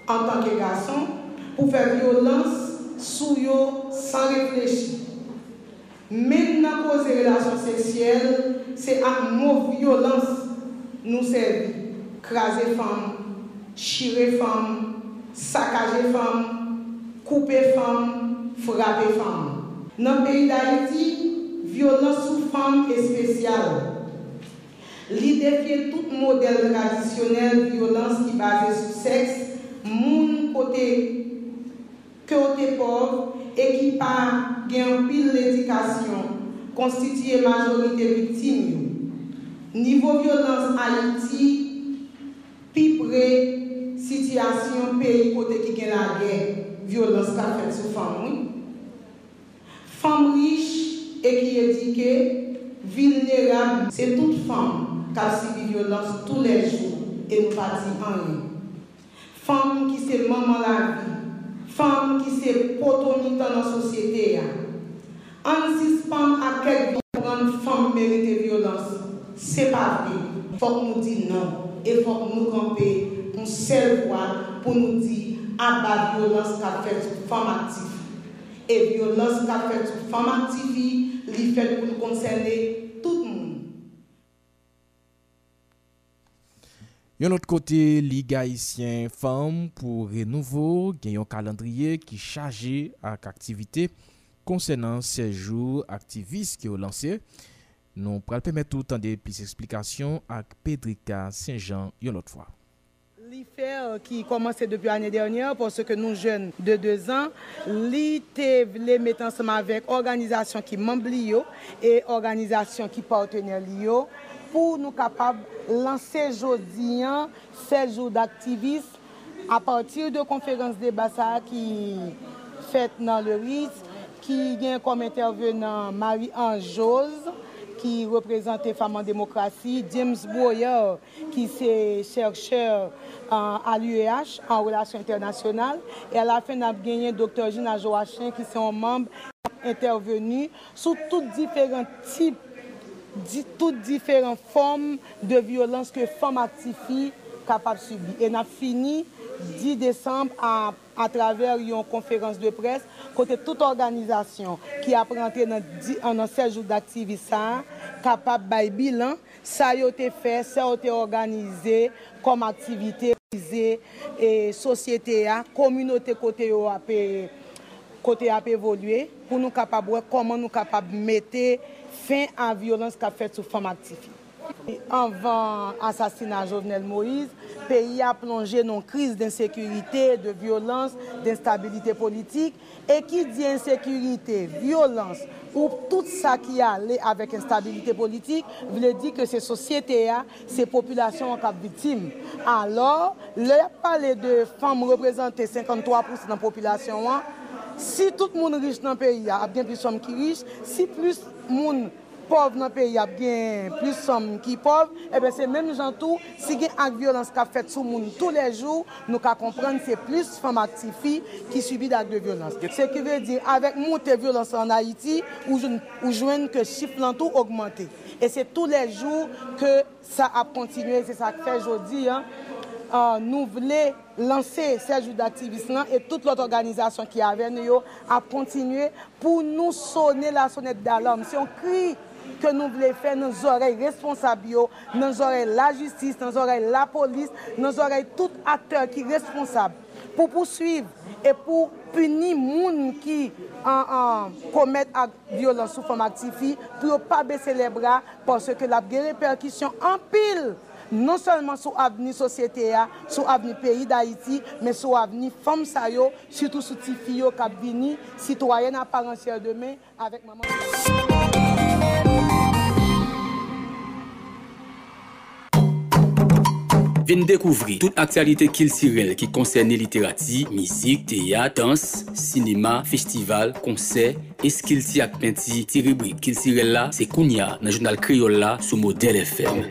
en tant que garçon pour faire violence sur eux sans réfléchir. Même dans cause relations sexuelles, c'est à nos violence nous servir. Craser femme, chirer femme, saccager femme, couper femme, frapper femme. Dans le pays d'Haïti, violence sous femme est spéciale. L'idée tout modèle traditionnel violence qui basé sur sexe, moun côté côté pauvre et qui par gain l'éducation constitue majorité victime. Niveau violence Haïti, plus situation pays côté qui gagne la guerre, violence qu'a fait sur femme. Femme riche et qui éduquée, vulnérable, c'est toute femme qui a subi violence tous les jours et nous pas dit rien. Femme qui c'est maman la vie, femme qui c'est potonite dans la société. En suspend à grande femme mérite violence, c'est pas vrai. Faut que nous disions non et il yon sel vwa pou nou di aba violans ka fet sou fam aktifi. E violans ka fet sou fam aktifi li fet pou nou konserne tout moun. Yon not kote li gaisyen fam pou renouvo gen yon kalandriye ki chaje ak aktivite konsenan sejou aktivis ki yo lansye. Nou pral pemet tout an de plis eksplikasyon ak Pedrika Saint-Jean yon lot fwa. L'IFER euh, qui commençait depuis l'année dernière, parce que nous jeunes de 2 ans, l'ITEV les met ensemble avec organisation qui membre et organisation qui partenaire l'IO pour nous capables de lancer aujourd'hui 16 jours d'activisme à partir de conférences débat qui fête dans le RIS, qui vient comme intervenant Marie-Ange Jose, ki reprezentè Faman Demokrasi, James Boyer, ki se chèrchèr euh, a l'UEH, an relasyon internasyonal, e ala fin ap genyen Dr. Gina Joachim, ki se an mamb intervenu sou tout diferent tip, tout diferent form de violans ke fam aktifi kapap subi. E na fini 10 Desembre ap a traver yon konferans de pres, kote tout organizasyon ki ap rentre nan, nan sejou d'aktivisa, kapap bay bilan, sa yo te fe, sa yo te organize, kom aktivite, e sosyete ya, kominote kote yo ap evolwe, pou nou kapap wè koman nou kapap mette fin an violans kap fet sou fom aktivite. Anvan asasina Jovenel Moïse, peyi a plonje non kriz d'insekurite, de violans, d'instabilite politik, e ki di insekurite, violans, ou tout sa ki a le avèk instabilite politik, vle di ke se sosyete a, se populasyon an kap vitim. Alors, le pale de fam reprezentè 53% nan populasyon an, si tout moun riche nan peyi a, ap gen plus som ki riche, si plus moun riche, pov nan peyi ap gen plus som ki pov, eh ebe se menm jantou, si gen ak violans ka fet sou moun tou le jou, nou ka kompren se plus fom ak ti fi ki subi dak de violans. Se ki ve di, avek moun te violans an Haiti, ou jwen ke chif lan tou augmente. E se tou le jou ke sa ap kontinue, se sa fe jodi, uh, nou vle lanse se jou d'aktivist lan et tout lot organizasyon ki ave nou yo ap kontinue pou nou sone la sonet d'alarm. Se yon kri que nous voulons faire nos oreilles responsables, nos oreilles la justice, nos oreilles la police, nos oreilles tout acteur qui est responsable pour poursuivre et pour punir les gens qui commettent violence sous forme active pour ne pas baisser les bras parce que la répercussion en pile non seulement sur l'avenir société, sur l'avenir pays d'Haïti, mais sur l'avenir femmes, surtout sur les filles qui citoyennes à part entière demain avec maman. vin dekouvri tout aktualite kiltirel ki konserne literati, mizik, teya, dans, sinema, festival, konser, eskilti ak penti, ti rubrik kiltirel la, se kounya nan jounal kriol la sou model FM.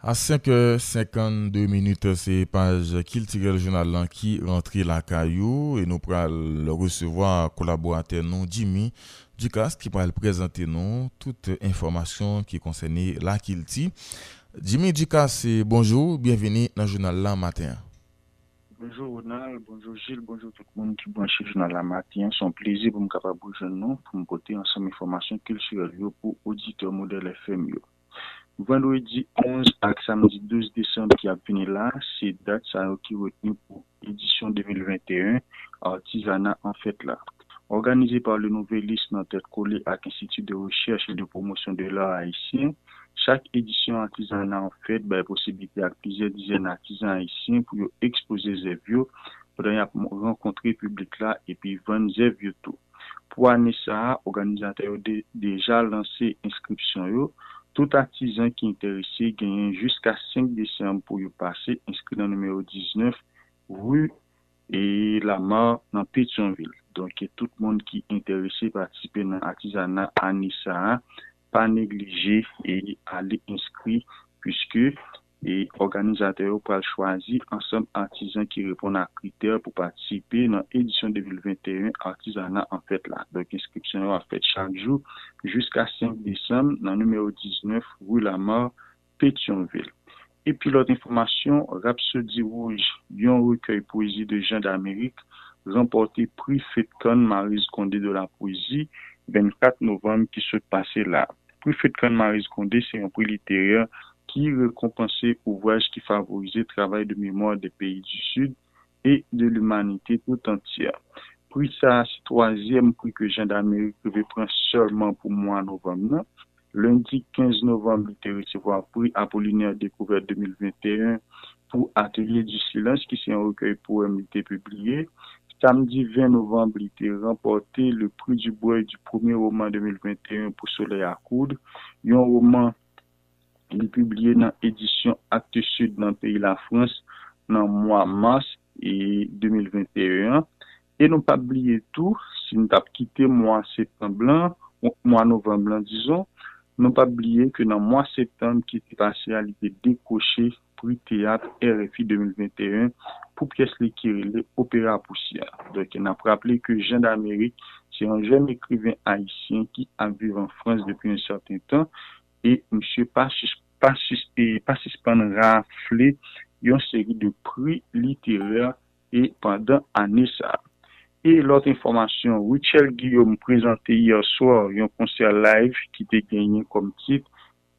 A 5.52 minutes, se page Kiltirel Journal lan ki rentri la kayou e nou pral recevoir kolaborate nou Jimmy Dukas ki pral prezente nou tout informasyon ki konsene la Kilti. Jimmy Ducasse, bonjour, bienvenue dans le journal La Matin. Bonjour Ronald, bonjour Gilles, bonjour tout le monde qui branche le journal La Matin. C'est un plaisir pour me capable nous pour me porter ensemble information culturelle pour auditeur modèle FMU. Vendredi 11 à samedi 12 décembre qui a fini là, c'est date ça qui retenu pour l'édition 2021 artisanat en fête là. Organisé par le Nouvelisme en tête collée avec l'Institut de recherche et de promotion de l'art haïtien, Chak edisyon akizan nan an fèt, bay posibilite ak plize dizen akizan aisyen pou yo ekspoze zev yo, pou dan yap renkontre publik la epi van zev yo tou. Pou ane sa, organizatè yo de, deja lanse inskripsyon yo, tout akizan ki interese genyen jiska 5 Desem pou yo pase inskri nan numero 19 Rue et Lamar nan Pétionville. Donke tout moun ki interese patisipe nan akizan nan ane sa, pa neglije e ale inskri pwiske e organizatè ou pral chwazi ansam artisan ki repon a kriter pou patisipe nan edisyon 2021 artisanat an fèt la. Donk inskripsyon ou an fèt chak jou jiska 5 Desem nan numèro 19 Rue la Mort, Pétionville. Epi lot informasyon, Rapsodi Rouge, yon recueil poésie de Jean d'Amérique, remporté prix Fetcon Marise Condé de la Poésie 24 novembre qui se passait là. Prix Fetcon Marise Condé, c'est un prix littéraire qui récompensait ouvrage qui favorisait le travail de mémoire des pays du Sud et de l'humanité tout entière. Prix ça, troisième prix que Jean d'Amérique devait prendre seulement pour moi en novembre. Lundi 15 novembre, il recevoir prix Apollinaire Découverte 2021 pour Atelier du silence, qui c'est un recueil poème qui publié. samedi 20 novembre, il a remporté le prix du bois du premier roman 2021 pour Soleil à Coudre. Un roman il est publié dans l'édition Actes Sud dans le pays de la France dans le mois mars et 2021. Et nous pas oublier tout, si nous avons quitté le mois septembre, mois novembre, disons, nous pas oublier que dans le mois septembre qui était passé, il était décoché prix théâtre RFI 2021 pour pièce les opéra poussière. Donc, on a rappelé que Jean d'Amérique, c'est un jeune écrivain haïtien qui a vécu en France depuis un certain temps et M. participant raflé une série de prix littéraires et pendant année ça. Et l'autre information, Richel Guillaume présenté hier soir un concert live qui était gagné comme titre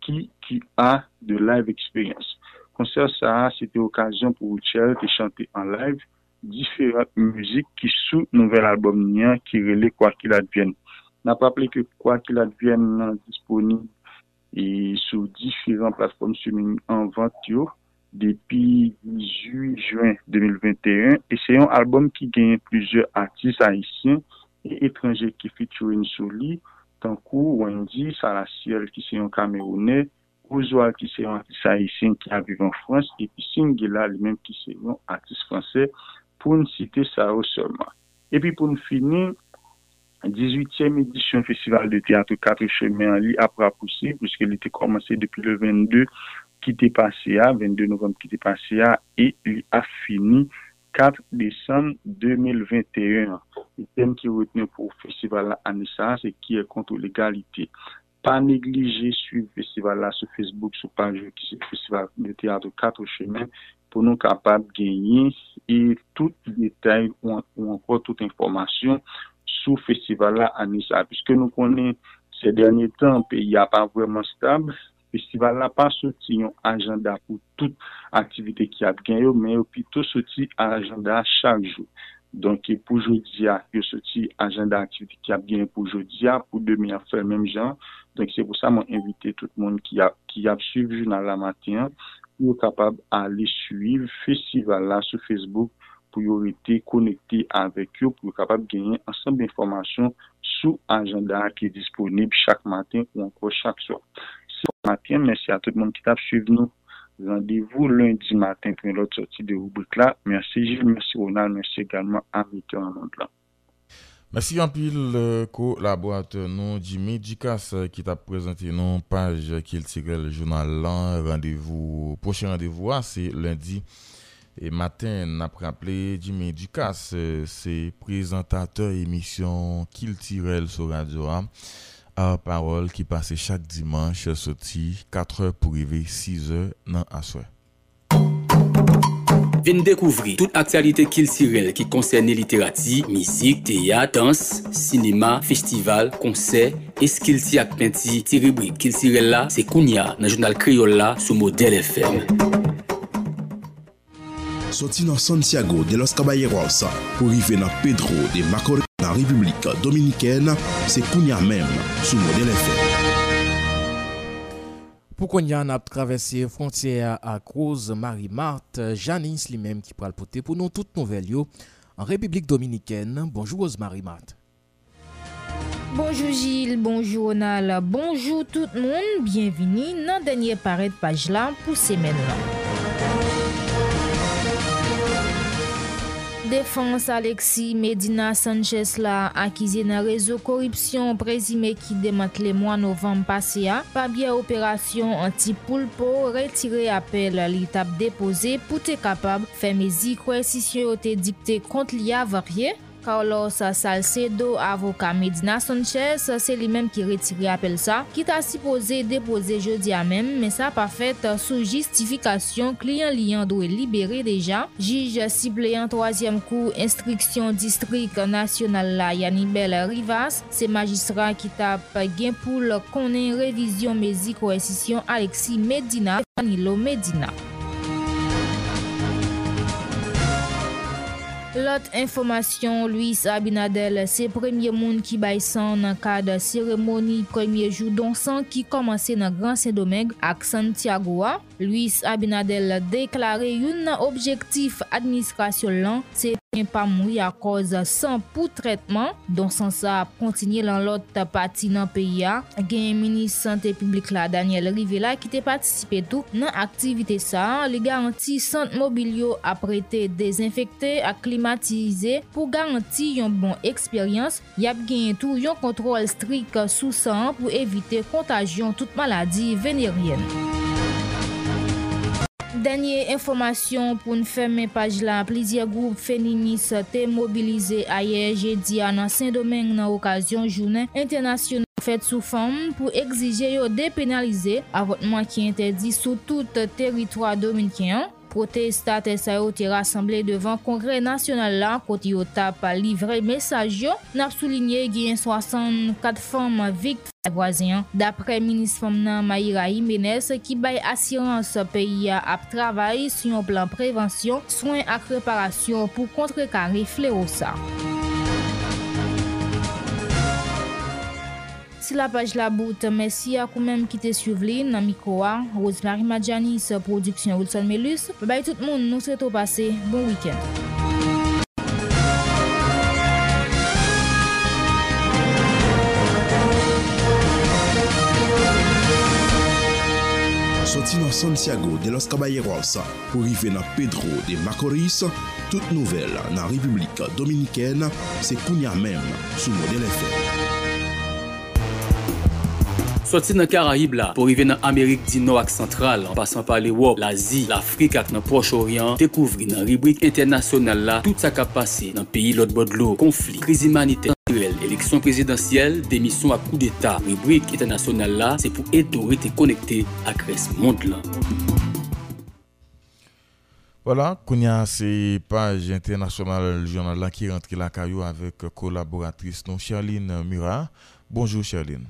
Qui qui a de live experience. Concert ça, c'était occasion pour Richel de chanter en live différentes musiques qui sous nouvel album Nien qui relait quoi qu'il advienne. N'a pas rappelé que quoi qu'il advienne disponible et sur différentes plateformes en vente depuis 18 juin 2021 et c'est un album qui gagne plusieurs artistes haïtiens et étrangers qui featurent sur lui tant que Wendy Salaciel qui c'est un Camerounais Ozoal qui c'est un artiste haïtien qui a vécu en France et puis Singela lui-même qui c'est un artiste français pour ne citer ça seulement. Et puis pour nous finir 18e édition Festival de théâtre 4 chemins en lit après poussé puisqu'il était commencé depuis le 22 qui était passé à 22 novembre qui était passé à et il a fini 4 décembre 2021. Le thème qui est retenu pour le festival à Nissa, c'est qui est contre l'égalité. pa neglije suiv festival la sou Facebook, sou page ki se festival de teatro 4 chemen pou nou kapab genyen e tout detay ou anko tout informasyon sou festival la anisa. Piske nou konen se denye tan pe y a pa vweman stab, festival la pa soti yon agenda pou tout aktivite ki ap genyo, men yo pito soti agenda chak jou. Donke pou jodia, yo soti agenda aktivite ap gen pou jodia, pou demi ap fè mèm jan. Donke se pou sa mwen invite tout moun ki ap, ap suiv jounal la matin, pou yo kapab ale suiv festival la sou Facebook pou yo rete konekte avèk yo, pou yo kapab genye ansan d'informasyon sou agenda ki disponib chak matin ou anko chak so. Se matin, mèsi a tout moun ki ap suiv nou. Randevou lundi maten pou yon lot soti de rubrik la. Mersi Gilles, mersi Ronald, Amite an mont la. Mersi Yampil, ko la boate nou Jimmy Djikas ki tap prezante nou page tigre le jounal lan. Randevou, poche randevou a, se lundi Et matin, on a rappelé Jimmy Ducasse, c'est présentateur émission Kiltirel sur Radio à parole qui passe chaque dimanche, sorti 4h pour arriver 6h dans la soirée. Venez découvrir toute actualité culturelle qui concerne littérature, musique, théâtre, danse, cinéma, festival, concert, et ce qu'il s'y a peinti, rubrique culturelle là, c'est Kounia, dans le journal créole là, sous modèle FM. Soti nan Santiago de los Caballeros pou rive nan Pedro de Macorís nan Republik Dominikèn, se Kounia men sou model FM. Pou Kounia nan ap travesse frontière a Kroz Marie-Marthe, Janine Slimem ki pral pote pou nou tout nouvel yo an Republik Dominikèn. Bonjour Marie-Marthe. Bonjour Gilles, bonjour Ronald, bonjour tout moun, bienveni nan denye paret paj la pou semen lan. défense Alexis Medina Sanchez la akize nan rezo koripsyon prezime ki demantle mwa novem pase ya, pa bie operasyon anti-poulpo retire apel li tap depose pou te kapab fèmezi kwen sisyon yo te dikte kont li avarye, Carlos Salcedo, avoka Medina Sanchez, se li menm ki retiri apel sa, ki ta si pose depose jodi a menm, men sa pa fet sou justifikasyon kliyan liyan do e libere deja. Jij sible yon troasyem kou instriksyon distrik nasyonal la Yanibel Rivas, se magistra ki ta gen pou l konen revizyon mezi koesisyon Alexi Medina, Danilo Medina. Lot informasyon, Louis Abinadel se premye moun ki bay san nan kade seremoni premye jou donsan ki komanse nan Gran Saint-Domingue ak Santiago a. Louis Abinadel deklare yon nan objektif administrasyon lan se premye pa moui a koz san pou tretman Don san sa kontinye lan lot pati nan peyi a. Genye Minis Santé Publique la Daniel Rivela ki te patisipe tou nan aktivite sa li garanti sant mobilyo aprete dezinfekte ak klima klimatize pou garanti yon bon eksperyans, yap genyen tou yon kontrol strik sou san pou evite kontajyon tout maladi veneryen. Danyen informasyon pou nou ferme paj la, plizye group feninis te mobilize aye je jedi anan Saint-Domingue nan okasyon jounen internasyon fet sou fam pou exije yo depenalize avotman ki entedi sou tout teritwa dominikyan. protestate sa yo te rassemble devan kongre nasyonal la koti yo tap livre mesaj yo, nap souline gen 64 fom vikt vwazen. Dapre minis fom nan Mayra Jimenez ki bay asirans peyi ap travay si yon plan prevensyon, soyn ak reparasyon pou kontre kare rifle ou sa. Pati la paj la bout, mersi akou menm ki te suvli nan Mikowa, Rosemary Madjanis, Produksyon Wilson Melus. Bay tout moun nou se to pase, bon wikend. Soti nan Santiago de los Caballeros pou rive nan Pedro de Macorís, tout nouvel nan Republik Dominikèn se kounya menm sou model FM. Soti nan Karahib la, pou rive nan Amerik di Nouak Sentral, an pasan pa l'Europe, l'Azi, l'Afrik ak nan Proche-Orient, dekouvri nan ribrik internasyonal la, tout sa ka pase nan peyi lot bodlo, konflik, kriz imanite, eleksyon prezidentyel, demisyon ak kou d'Etat, ribrik internasyonal la, se pou eto rete konekte ak res mond lan. Voilà, Kounia, c'est page internationale journal là qui rentre la caillou avec collaboratrice non Charline Murat. Bonjour Charline.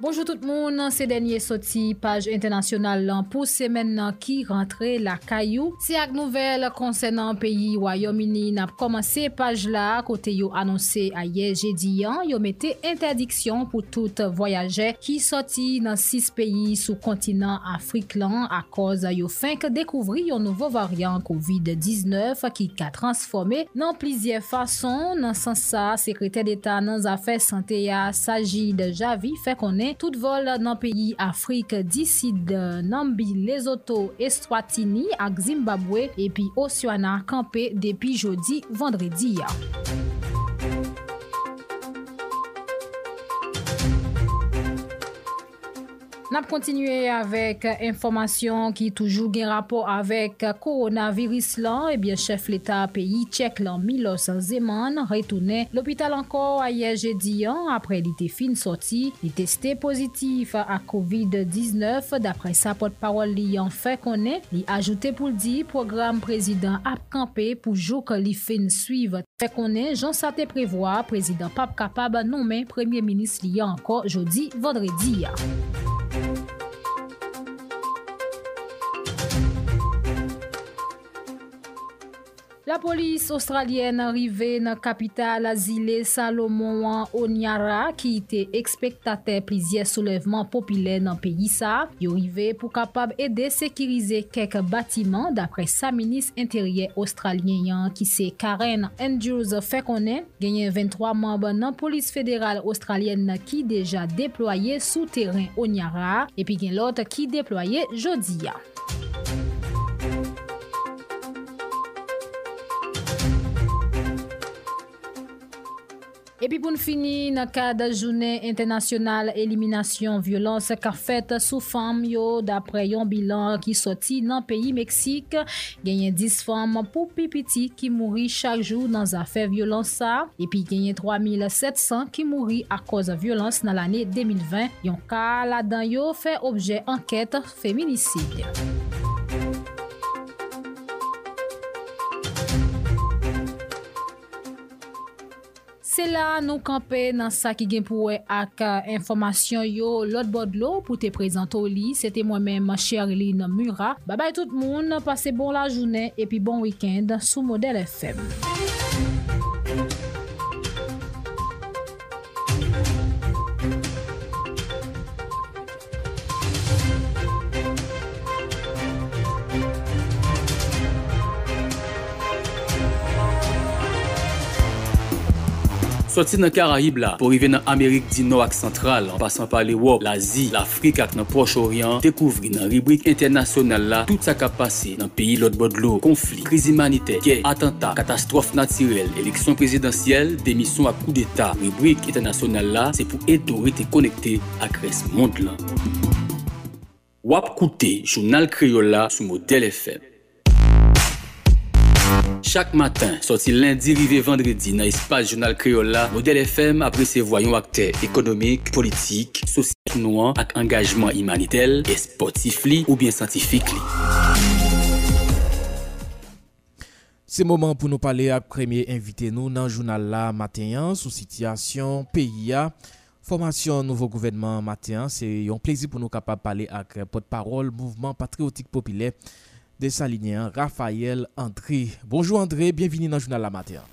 Bonjour tout moun, se denye soti page internasyonal lan pou semen nan ki rentre la kayou. Se ak nouvel konsen nan peyi Wayomini nap komanse page la kote yo anonse a ye jediyan, yo mette interdiksyon pou tout voyaje ki soti nan 6 peyi sou kontinant Afrik lan a koz yo fink dekouvri yo nouvo variant COVID-19 ki ka transforme nan plizye fason nan san sa sekretè d'Etat nan zafè sante ya saji de Javi fe konen konen, tout vol nan peyi Afrik disid Nambi, Lesotho, Estwatini ak Zimbabwe epi Osyana kampe depi jodi vendredi ya. Nap kontinue avèk informasyon ki toujou gen rapò avèk koronaviris lan, ebyen chef l'Etat peyi tchèk lan Milos Zeman retoune l'opital anko a ye diyan apre li te fin soti, li testè pozitif a COVID-19 dapre sa pot parol li yon fè konè, li ajoute pou l'di program prezident ap kampe pou jok li fin suiv. Fè konè, jan sa te prevoa prezident pap kapab noumen premier minis li yon anko jodi vendredi ya. La polis australienne rive nan kapital azile Salomon Onyara ki ite ekspektate plizye soulevman popile nan peyi sa. Yo rive pou kapab ede sekirize kek batiman dapre sa minis interye australyen ki se Karen Andrews fe konen. Genyen 23 mamb nan polis federal australienne ki deja deploye sou teren Onyara epi gen lot ki deploye jodi ya. Epi pou n fini nan ka da jounen internasyonal eliminasyon violans ka fet sou fam yo dapre yon bilan ki soti nan peyi Meksik. Genyen 10 fam pou pipiti ki mouri chak jou nan zafè violans sa. Epi genyen 3700 ki mouri a koz violans nan l ane 2020. Yon ka la dan yo fe obje anket feminisid. Se la nou kampe nan sa ki gen pou we ak euh, informasyon yo lot bodlo pou te prezento li. Se te mwen men ma chèrli nan Mura. Babay tout moun, pase bon la jounen epi bon wikend sou Model FM. Soti nan Karaib la, pou rive nan Amerik di nou ak sentral, an pasan pa l'Ewop, l'Azi, l'Afrik ak nan Proche-Orient, dekouvri nan ribrik internasyonal la, tout sa kap pase nan peyi lot bodlo, konflik, kriz imanite, kè, atenta, katastrofe natirel, eleksyon prezidentyel, demisyon ak kou d'Etat. Ribrik internasyonal la, se pou eto rete konekte ak res mond lan. Wap koute, jounal kreyola sou model FM. Chak matin, soti lendi rive vendredi nan espas jounal kreola, model FM apre se voyon akte ekonomik, politik, sosyal nouan ak engajman imanitel, esportif li ou bien santifik li. Se moman pou nou pale ak premye invite nou nan jounal la matenyan sou sityasyon PIA. Formasyon nouvo gouvenman matenyan se yon plezi pou nou kapab pale ak euh, potparol mouvment patriotik popile. De sa linyen Rafael André. Bonjou André, bienvini nan jounal la matenyan.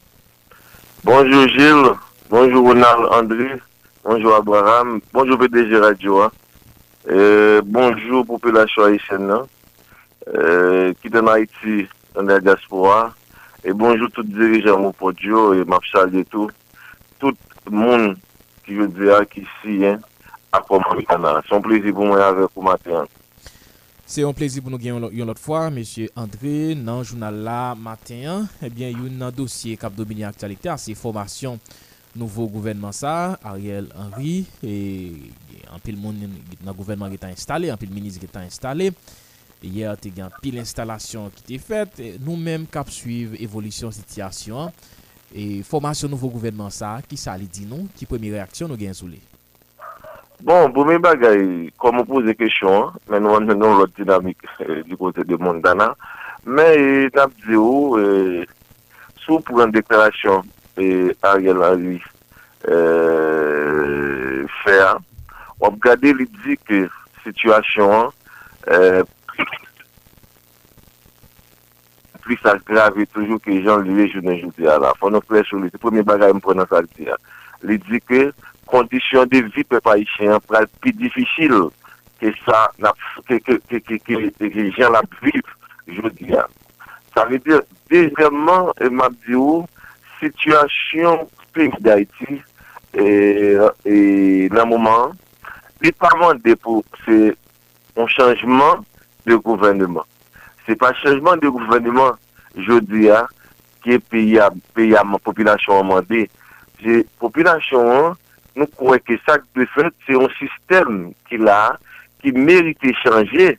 Bonjou Gilles, bonjou Ronald André, bonjou Abraham, bonjou PDG Radio, bonjou Populasyon Haitienne nan, ki ten Haiti nan der diaspora, et bonjou tout dirijan mou podyo, et mapchal de tout, tout moun ki je diya ki si, akouman kanan. Son plezi pou mwen avek pou maten. Se yon plezi pou nou gen yon lot fwa, Mèche André nan jounal la matin, eh Ebyen yon nan dosye kap domini aktualite a se formasyon nouvo gouvenman sa, Ariel Henry, Anpil moun nan gouvenman ki ta installe, Anpil minis ki ta installe, Yer te gen pil instalasyon ki te fet, Nou menm kap suiv evolisyon sityasyon, E formasyon nouvo gouvenman sa, Ki sa li di nou, Ki premi reaksyon nou gen sou li. Bon, pou mè bagay, kon mou pose kèsyon, men nou an menon lòt dinamik eh, di kote de Mondana, men eh, nap di ou, eh, sou pou an deklarasyon a rè la fè a, wap gade li di ke situasyon plis akrave toujou ke jan liye jounen jouti a la. Fon nou kre sou li, se pou mè bagay mponan sa li di a. Li di ke kondisyon de vi pe pa isyen pral pi difisil ke sa ke jen la viv jodi ya. Sa ve de, dezèmman, mabdi ou, situasyon peyi da iti e nan mouman, li pa mande pou se on chanjman de gouvernement. Se pa chanjman de gouvernement jodi ya, ki peyi a, peyi a, populasyon mande, se populasyon an, nou kouè ke sak de fèt, se yon sistem ki la, ki merite chanje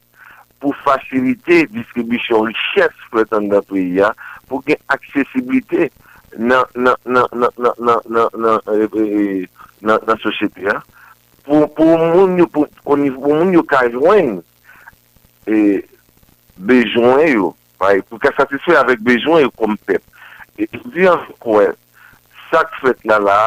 pou fasilite distribisyon liches fèt an da ya, pou gen aksesibilite nan nan sosyete ya, pou moun yo pou moun yo ka jwen e bejwen yo, pou ka satisfè avèk bejwen yo kom pep. E an kwen, sak fèt la la,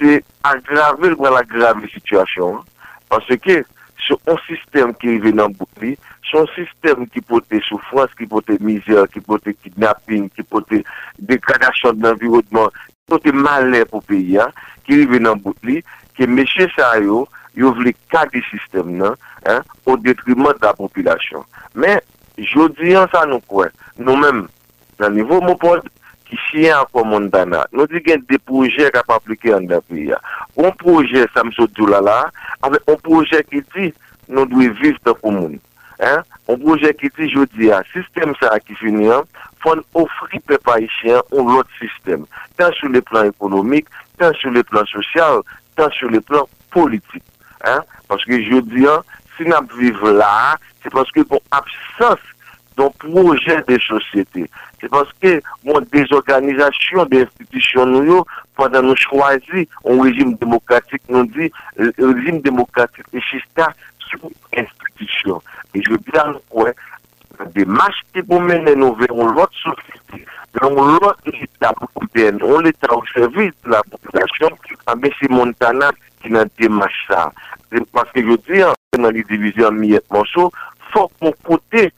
se agrave l wala agrave situasyon. panse ke, son sistem ki rive nan boukli, son sistem ki pote soufrans, ki pote mizer, ki pote kidnapping, ki pote dekadasyon nan envirodman, ki pote malen pou peyi ki rive nan boukli, ki meche sa yo, yo vle kade sistem nan, hein, o detriman da populasyon. Men, jodi an sa nou kwen, nou men, nan nivou moun pod, ki chye an kon moun dana. Nou di gen de proje kap aplike an da priya. On proje Samsou Djoulala, avè on proje ki di nou dwe viv ta pou moun. Hein? On proje ki ti jodi a, sistem sa a ki fini an, fon ofri pe pa isyen on lot sistem. Tan sou le plan ekonomik, tan sou le plan sosyal, tan sou le plan politik. Paske jodi an, si nan vive la, se paske pou absans d'un projet de société. C'est parce que mon désorganisation des institutions nous, pendant nous choisir un régime démocratique, nous dit le régime démocratique existe sous institution. Et je veux dire, ouais, des marches qui pour mener nous vers l'autre société, vers l'autre État européen, on l'État au service de la population, ah, mais c'est Montana qui n'a démarche ça. Parce que je veux dire, dans les divisions, il faut qu'on côté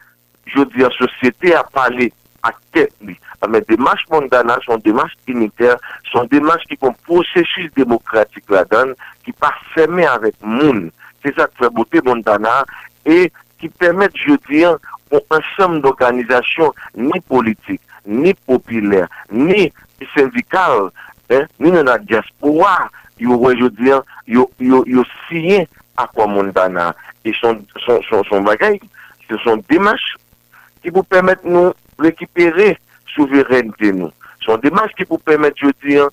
je di an sosyete a pale a tet li. A men demache mondana, son demache uniter, son demache ki kon prosesis demokratik la dan, ki pa feme avèk moun. Se sa kwe bote mondana, e ki pèmèt, je di an, pou ansem d'organizasyon ni politik, ni popilèr, ni syndikal, eh, ni nan a diaspora, yo wè yo diyan, yo, yo, yo siyen akwa mondana. E son, son, son, son bagay, se son demache qui vous permettent nous récupérer souveraineté nous. Son démarche qui vous permettent, je dis, hein,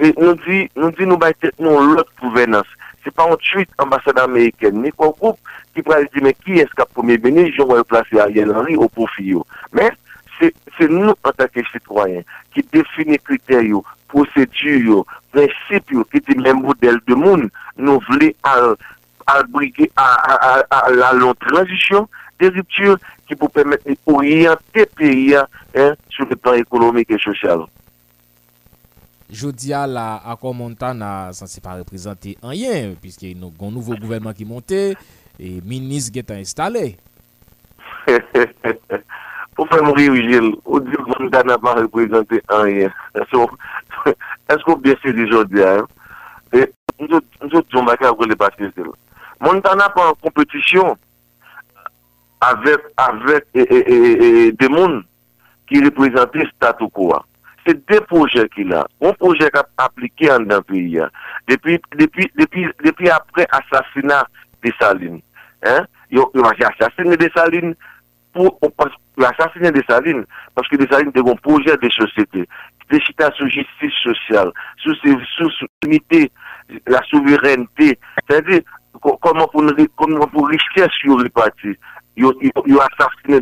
nous dit, nous dit, nous nous l'autre gouvernance. C'est pas ensuite ambassade américaine, ni quoi groupe qui pourrait dire, mais qui est-ce qu'a premier ministre, je vais placer Ariel Henry au profil. Mais, c'est nous, en tant que citoyens, qui définit critères, procédures, prinsipes, qui dit même modèle de monde, nous voulons à, à, à, à, à la longue transition des ruptures ki pou pèmète oryante peyi sou le plan ekonomik e sosyal. Jodia la akor Montana san se pa reprezenti anyen piske nou goun nouvo gouvernement ki monte e minis get an installe. Pou fèm ri ou jil, ou di Montana pa reprezenti anyen. Eskou besi di Jodia? Njot joun baka akor le patistil. Montana pa an kompetisyon avec, avec des mondes qui représentent le statu quo. C'est deux projets qu'il a. Un projet qui a appliqué en dans le pays. hein. Depuis, depuis, depuis, depuis après assassinat de Salines. Hein? Il a assassiné de Salines pour assassiné de Salines parce que des Salines était un projet de société était chita sur justice sociale, sur l'unité, la souveraineté. C'est-à-dire co- comment pour comment pour richesse sur les partis. yo asasine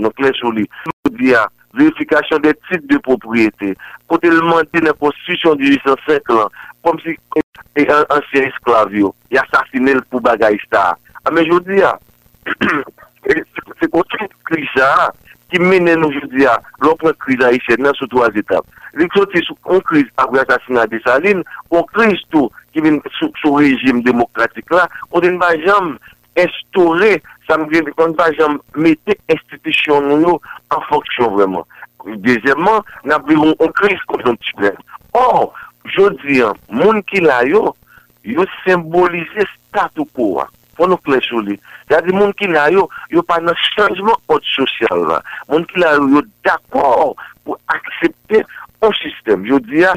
nou klen chou li nou diya verifikasyon de tit de propriyete kote lman di nan konstitusyon 1805 lan kom si ansyen esklavyo ya asasine l pou bagay star ame jou diya se konti kri sa ki mene nou jou diya lopre kri la isye nan sou 3 etap lik sou ti sou kon kri apre asasina de saline kon kri sou ki ven sou rejim demokratik la kote lman jam estore, sa mwen kon pa jan mette institisyon nou nou an fonksyon vreman. Dezemman, nan bilon an kriz konjonktivè. Or, jodi an, moun ki la yo, yo simbolize statou pou an. Fon nou klechou li. Zadi moun ki la yo, yo pa nan chanjman od sosyal la. Moun ki la yo, yo d'akor pou aksepte an sistem. Yo di a,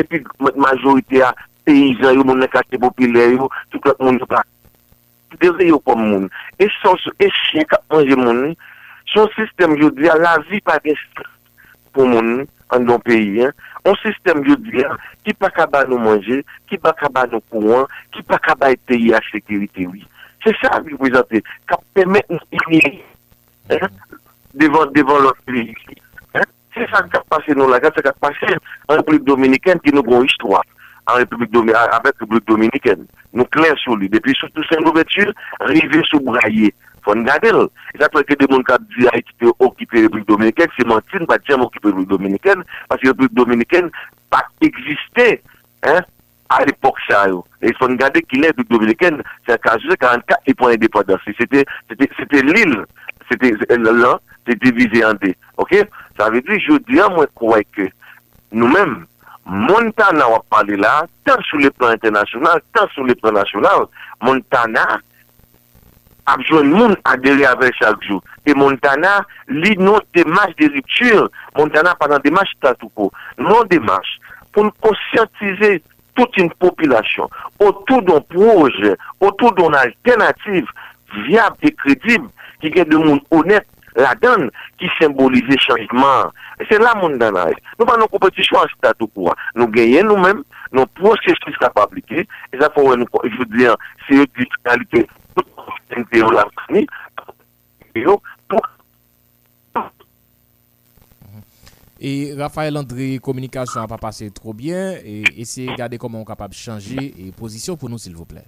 epi majorite a peyizan yo, moun ekate popile yo, tout lak moun yo pa dere yo kom moun. E son sou e chien kap manje moun ni, son sistem yo diya la vi pa reste pou moun ni, an don peyi an, an sistem yo diya ki pa kaba nou manje, ki pa kaba nou kouan, ki pa kaba e peyi a sekirite wii. Se sa vi prezante, kap pemet nou peyi devan devan lor peyi. Se sa kap pase nou la, se sa kap pase an publik dominiken ki nou bon histwa. an Republik Dominikèn, avèk Republik Dominikèn. Nou kler sou li. Depi sou tout sen l'ouverture, rive sou braye. Fon gade l. E sa preke de moun kap di a ah, ekipe okipe Republik Dominikèn, se mantin pa diyan okipe Republik Dominikèn, pasi Republik Dominikèn pa eksiste, hein, a l'epok sa yo. E fon gade ki lè Republik Dominikèn, se akajou 44 epon indépendansi. Sete l'il, sete l'an, se divize an de. Ok? Sa ve di, jodi an mwen kouweke nou menm, Montana wap pale la, tan sou le plan internasyonal, tan sou le plan nasyonal, Montana apjoun moun adere avè chak jou. E Montana li nou demache de rupture, Montana panan demache tatoupo, nou demache pou nou konsyantize tout yon popilasyon, otou don proje, otou don alternatif, viab et kredib, ki gen de moun honet, la donne qui symbolise le changement. C'est là mon danage. Nous pas nos compétition en statu quo. Nous gagnons nous-mêmes, nos processus à appliquer. Et ça, faut, nous- je veux dire, c'est une famille. Et Raphaël André, communication n'a pas passé trop bien. Et essayez de regarder comment on est capable de changer et position pour nous, s'il vous plaît.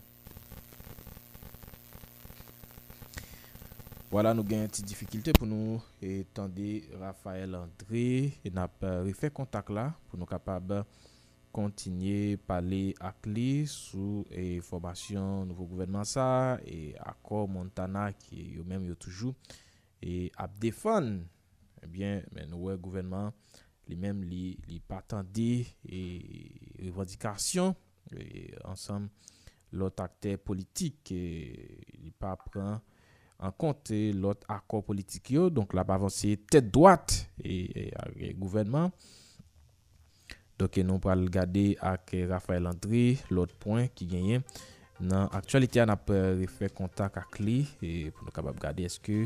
Voilà, nou gen yon ti difikilte pou nou etande Rafael André e nap refe kontak la pou nou kapab kontinye pale ak li sou e formasyon nouvo gouvernement sa e akor Montana ki yo menm yo toujou e ap defan ebyen eh men nouwe gouvernement li menm li, li patande e revendikasyon e ansam lot akte politik e li pa pran an konte lot akor politik yo, donk la pa avanse tet doat e, e, e gouvenman. Donke nou pral gade ak Rafael André, lot point ki genyen. Nan aktualite an ap refe kontak ak li, e, pou nou kapab gade eske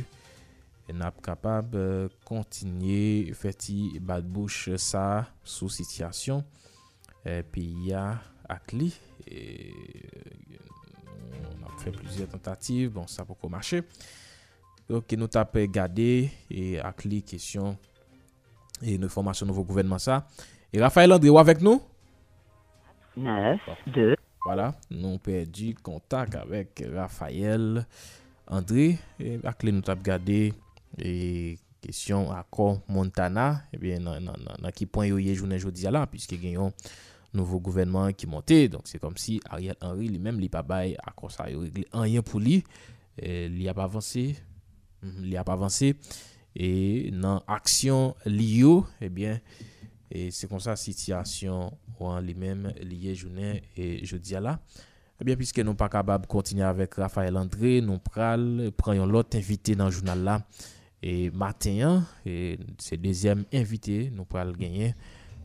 an ap kapab kontinye feti badbouch sa sou sityasyon. Euh, Pi ya ak li, e... On ap fè plizye tentative, bon sa pou ko mache. Yo ke nou tap gade e ak li kesyon e nou formasyon nouvo gouvenman sa. E Rafael André ou avèk nou? 9, 2. Voilà, nou perdi kontak avèk Rafael André. E ak li nou tap gade e kesyon akon Montana. Ebyen nan, nan, nan, nan ki pon yo ye jounen jodi ala, piske genyon nouveau gouvernement qui montait. Donc c'est comme si Ariel Henry lui-même, li pas bail à cause ça, il rien pour lui, il a pas avancé, mhm, il a pas avancé. Et dans action Lio, eh bien, et c'est comme ça situation en lui-même liée journée et jeudi à là. Eh bien, puisque nous pas capable de continuer avec Raphaël André, nous pral, prenons l'autre invité dans le journal là. Et matin, c'est deuxième invité, nous pral gagner.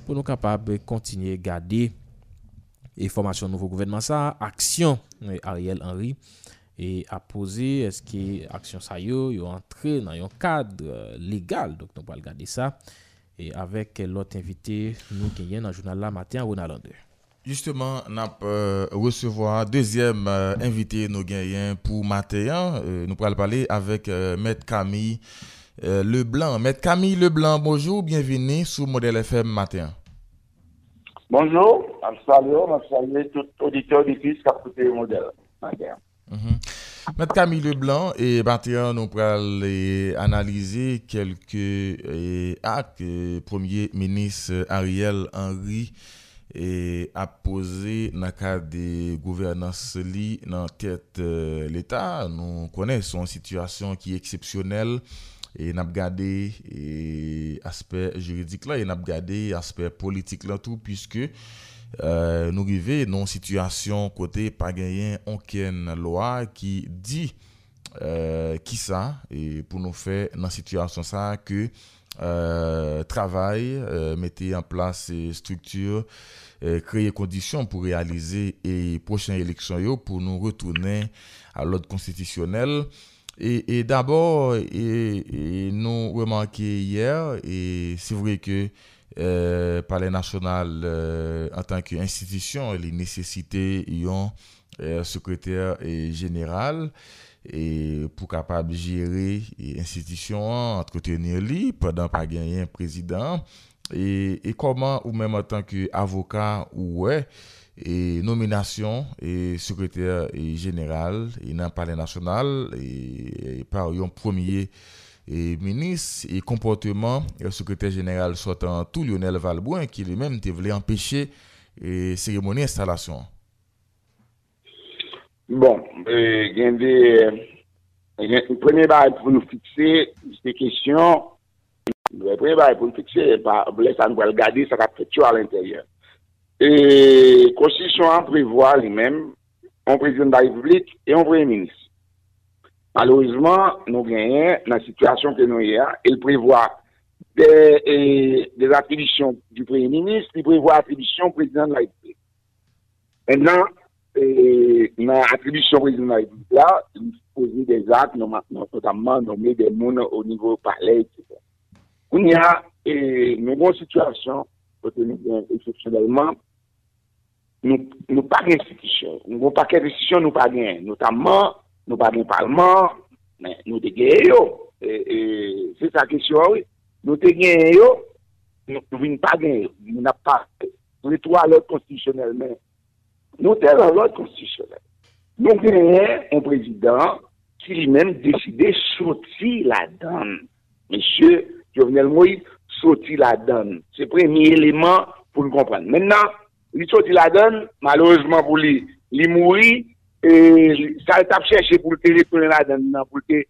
pou nou kapab kontinye gade e formasyon nouvo gouvenman sa, aksyon Ariel Henry e apose eske aksyon sayo yo antre nan yon kadre legal, dok nou pal gade sa e avek lot invite nou genyen nan jounal la matin Ronald André. Justement, on a euh, recevoir deuxième euh, invité nos gagnants pour matin. Euh, nous pourrons parler avec euh, Maître Camille euh, Leblanc. Maître Camille Leblanc, bonjour, bienvenue sur Modèle FM Matin. Bonjour, m salyo, m salye tout auditeur di fis kap koute yon model. Met mhm. Camille Leblanc, e bateyan nou pral analize kelke ak premier menis Ariel Henry ap pose nan ka de gouvernans li nan tet euh, l'Etat. Nou konen son situasyon ki eksepsyonel. E nap gade e asper juridik la, e nap gade asper politik la tou, pwiske euh, nou rive non situasyon kote pa genyen onken loa ki di euh, ki sa, e pou nou fe nan situasyon sa ke euh, travay, euh, mette en plas e struktur, euh, kreye kondisyon pou realize e prochen eleksyon yo pou nou retounen a lode konstitisyonel. Et, d'abord et, nous remarquons hier et c'est vrai que euh, palais national euh, en tant qu'institution, les nécessités ont euh, secrétaire général et pour capable gérer l'institution, entretenir lui pendant pas gagner un président. Et, et, comment ou même en tant qu'avocat ou ouais E nominasyon e sekretèr e jeneral e nan pale nasyonal e, e par yon promye e menis e komporteman e sekretèr jeneral sotan tou Lionel Valbouin ki li men te vle empèche e seremoni instalasyon. Bon, e, gen de e, gen prene bay pou nou fikse se kesyon prene bay pou nou fikse pa ble sa nou wèl gade sa ka fètyo al intèryèr. E konstitusyon an prevoa li menm, an prezident da republik, e an preye minis. Malouzman, nou genyen nan situasyon ke nou ye a, el prevoa de l'attribution du preye minis, li prevoa attribution prezident da republik. Mèndan, nan attribution prezident da republik la, li pose de zak, notamman nomé de moun au nivou parle, etc. Koun ya, nou bon situasyon, kote nou gen eksepsyonelman, nous n'avons pas d'institution. Nous n'avons pas d'institution, nous n'avons pas notamment nous pas de parlement, mais nous gagnons. C'est sa question, oui. Nous gagnons, nous ne pas gagner. Nous n'avons pas. Nous sommes à l'ordre constitutionnel, mais nous dans l'ordre constitutionnel. Nous avons un président qui lui-même décidé de sortir la donne. Monsieur Jovenel Moïse, sortir la donne. C'est le premier élément pour nous li soti la don, malouzman pou li, li mouri, e, sa tap chèche pou lte retounen la don nan, pou lte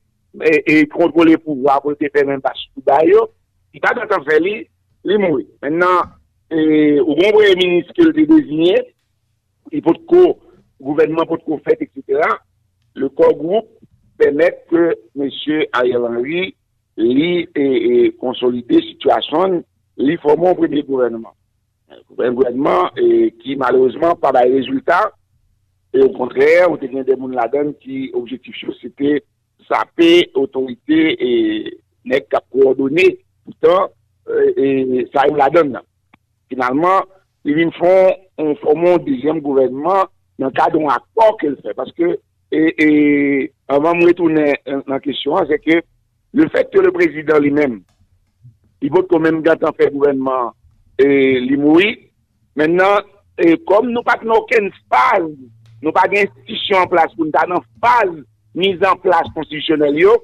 e, kontrole pou wap, pou lte fè men basi tout da yo, li pa dantan fè li, li mouri. Mèndan, ou bon brè minis ke lte dezignè, li pot ko, gouvernement pot ko fèt, etc., le ko group pèmèt ke M. Ariel Henry li konsolide situasyon, li fòmon prèmè gouvernement. Un gouvernement ki malouzman pa bay rezultat, e ou kontrèr, ou te gen de moun ladan ki objektif chou, se te sape, otorite, e nek kap koordone, poutan, e sa yon ladan nan. Finalman, li vin fon, on fomon dijem gouvernement nan kade yon akor ke l fè, paske, e avan mwen tounen nan kesyon, se ke, le fèk ke le prezident li men, li vot kon men gata fè gouvernement E, li moui. Menan, e, kom nou pat nou ken faz, nou pat gen stisyon an plas pou nou ta nan faz mizan plas konstisyonel yo,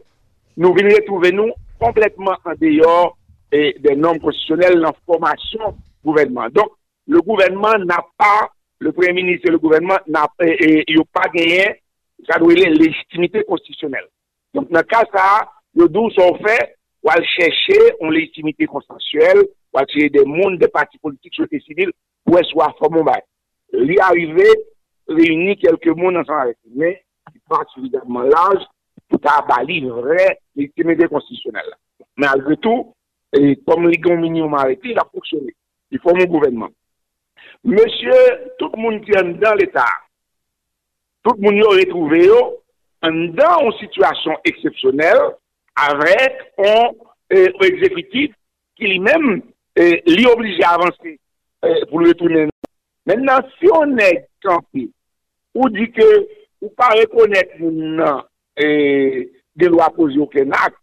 nou vin retouve nou kompletman an deyor e, de norme konstisyonel nan formasyon gouvenman. Donk, le gouvenman nan pa, le premier ministre le gouvenman nan yo pa genyen kadwele legitimite konstisyonel. Donk, nan ka sa, yo dou son fe, wal chèche, on legitimite konsensuel, pour chercher des mondes, des partis politiques, société civile, pour soit formé. Lui arriver, réunir quelques mondes ensemble avec lui, mais il pas suffisamment large pour une vraie légitimité constitutionnelle. Mais Malgré tout, comme les grands arrêté, il a fonctionné. Il faut mon gouvernement. Monsieur, tout le monde qui est dans l'État, tout le monde y retrouvé dans une situation exceptionnelle avec un euh, exécutif qui lui-même euh, l'y oblige à avancer euh, pour le retourner. Maintenant, si on est campé, ou dit que ou pas reconnaître non, euh, des lois posées aucun acte,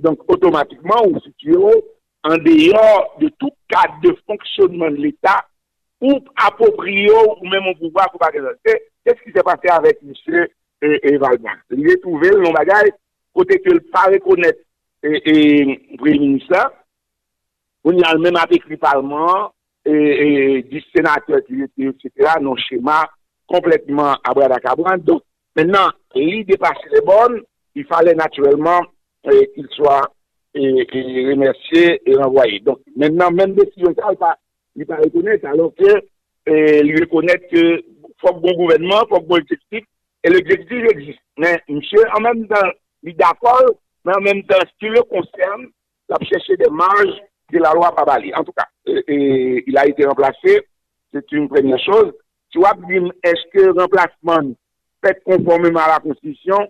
donc automatiquement, se situe en dehors de tout cadre de fonctionnement de l'État ou approprié ou même au pouvoir pour pas Qu'est-ce qui s'est passé avec M. Valban? Il est trouvé le bagage côté que le pas reconnaître et, le Premier ministre, on y a même avec le Parlement et, du sénateur etc., nos schémas complètement bras Donc, maintenant, il dépassé les bornes, il fallait naturellement qu'il soit remercié et renvoyé. Donc, maintenant, même décision, il ne pas reconnaître, alors que lui reconnaître que faut bon gouvernement, faut bon exécutif, et l'exécutif existe. Mais, monsieur, en même temps, il est d'accord, mais en même temps, ce qui le concerne, il a cherché des marges de la loi Pabali. En tout cas, et, il a été remplacé, c'est une première chose. Tu vois, est-ce que le remplacement fait conformément à la Constitution,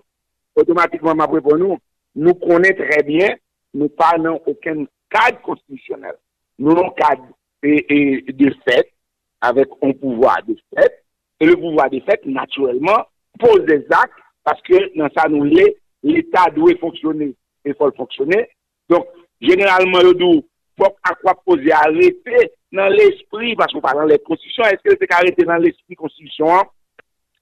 automatiquement, ma pour nous, nous connaissons très bien, nous parlons aucun cadre constitutionnel. Nous avons un cadre de fait, avec un pouvoir de fait, et le pouvoir de fait, naturellement, pose des actes, parce que dans ça, nous l'État doit fonctionner, et faut fonctionner. Donc, généralement, le doux, à quoi poser arrêter dans l'esprit, parce qu'on parle dans les constitutions, est-ce que c'est arrêté dans l'esprit constitution?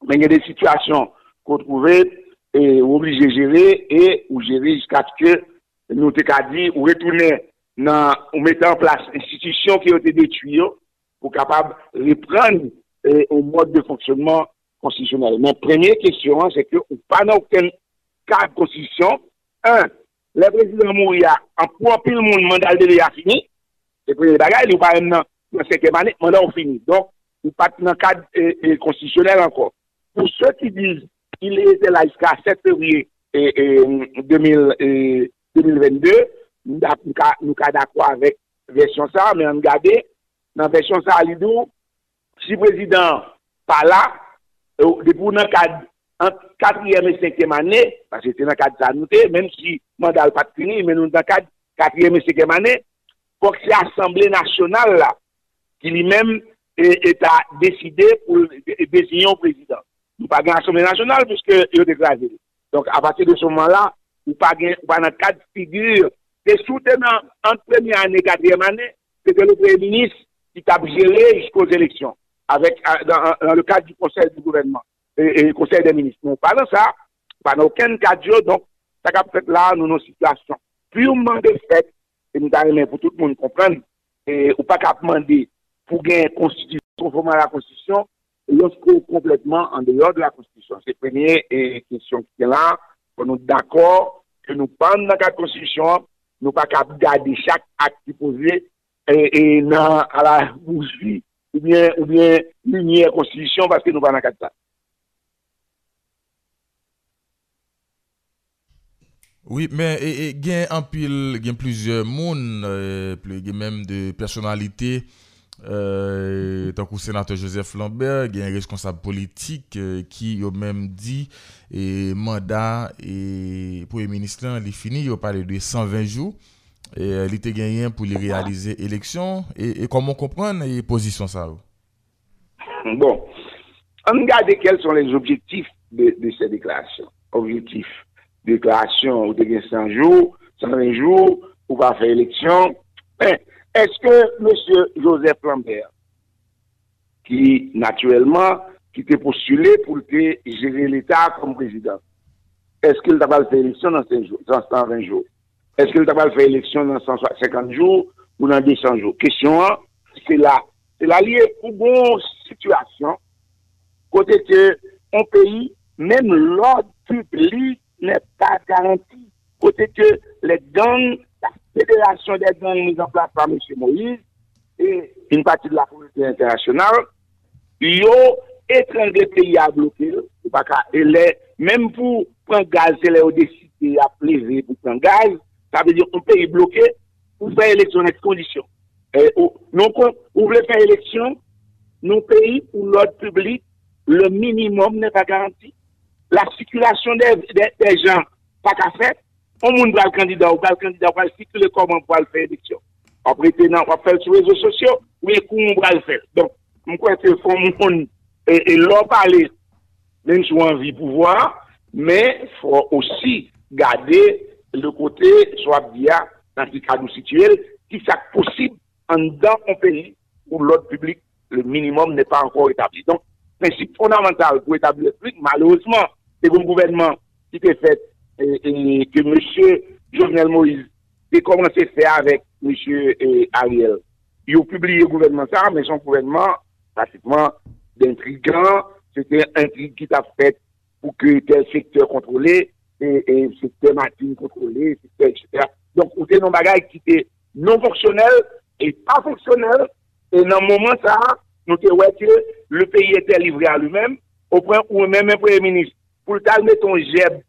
Mais il y a des situations qu'on trouvait et obligé de gérer et ou gérer jusqu'à ce que nous t'ai dit ou retourner ou mettre en place institutions qui ont été détruites pour capable reprendre un mode de fonctionnement constitutionnel. Ma première question, c'est que pas dans aucun cadre constitution, un, le prezident mou ya, an propil moun mandal de li a fini, se prezident bagay li ou parem nan, nan seke manet, mandal ou fini. Don, ou pati nan kad e, e, konstisyonel ankon. Pou se ki diz, il ete la iska 7 fevriye 2022, nou ka dakwa avèk versyon sa, men an gade, nan versyon sa alidou, si prezident pa la, e, depou nan kad entre quatrième et cinquième année, parce que c'est dans le cadre de ça, même si le mandat n'est pas fini, mais nous dans le cadre quatrième et cinquième année, pour que c'est l'Assemblée nationale là, qui lui-même est, à décider pour désigner un président. Nous pas l'Assemblée nationale puisque il est déclaré. Donc à partir de ce moment-là, nous pas pas dans le cadre de figure des soutenants entre première année quatrième année, c'était le Premier ministre qui a géré jusqu'aux élections avec euh, dans, le cadre du conseil du gouvernement e konsey de minis. Nou palan sa, palan ouken kadyo, donk, sa kap fet la nou nou situasyon. Piyouman de fet, e nou ta remen pou tout moun kompren, e, ou pa kap mande pou gen konstitusyon, konforman la konstitusyon, losko kompletman an deyo de la konstitusyon. Se premye, e kensyon ki te la, pou nou d'akor, ke nou pan nan kat konstitusyon, nou pa kap gade chak ak ki pose, e, e nan ala boujvi, ou bien, ou bien, unye konstitusyon, paske nou pan nan kat sa. Oui, men gen anpil, gen plizye moun, euh, gen menm de personalite, euh, tankou senate Joseph Lambert, gen responsable politik euh, ki yo menm di e manda e pou e ministran li fini, yo pale de 120 jou, e, euh, li te genyen pou li realize eleksyon, e komon kompran e posisyon sa ou? Bon, an gade kel son les objektif de, de se deklarasyon, objektif. Déclaration de 100 jours, 120 jours, pour pas faire élection. Ben, est-ce que M. Joseph Lambert, qui naturellement, qui était postulé pour gérer l'État comme président, est-ce qu'il t'a pas fait élection dans, 120 jours? Est-ce qu'il t'a pas fait élection dans 150 jours ou dans 200 jours? Question 1, c'est là. C'est la liée aux bonnes situations, côté que un pays, même l'ordre public n'est pas garanti. Côté que les gangs fédération des gangs mise en place par M. Moïse et une partie de la communauté internationale, ils ont étranglé pays à bloquer. Même pour prendre gaz, c'est là décidé à plaisir pour prendre gaz. Ça veut dire qu'on pays bloqué pour faire élection dans conditions. Donc, on veut faire élection, nos pays ou l'ordre public, le minimum n'est pas garanti. La circulation des, des gens, pas qu'à faire. On moun le candidat ou le candidat va circuler comment pour le faire élection. Après, on va faire sur les réseaux sociaux, oui, on va le faire. Donc, je crois que faut moun et, et leur parler, même si on envie pouvoir, mais il faut aussi garder le côté, soit bien, dans ce cadre situé, qui est possible en dans un pays où l'ordre public, le minimum n'est pas encore établi. Donc, principe fondamental pour établir le truc, malheureusement, c'est un gouvernement qui est fait et, que M. Jovenel Moïse a commencé à faire avec M. Ariel. Il a publié le gouvernement ça, mais son gouvernement, pratiquement d'intrigant, c'était un intrigue qui a fait pour que tel secteur contrôlé, et, et secteur matin contrôlé, etc. Donc, c'est un bagage qui était non fonctionnel et pas fonctionnel. Et dans le moment ça, nous avons que le pays était livré à lui-même, au point où même un premier ministre, pour le calmer ton GEB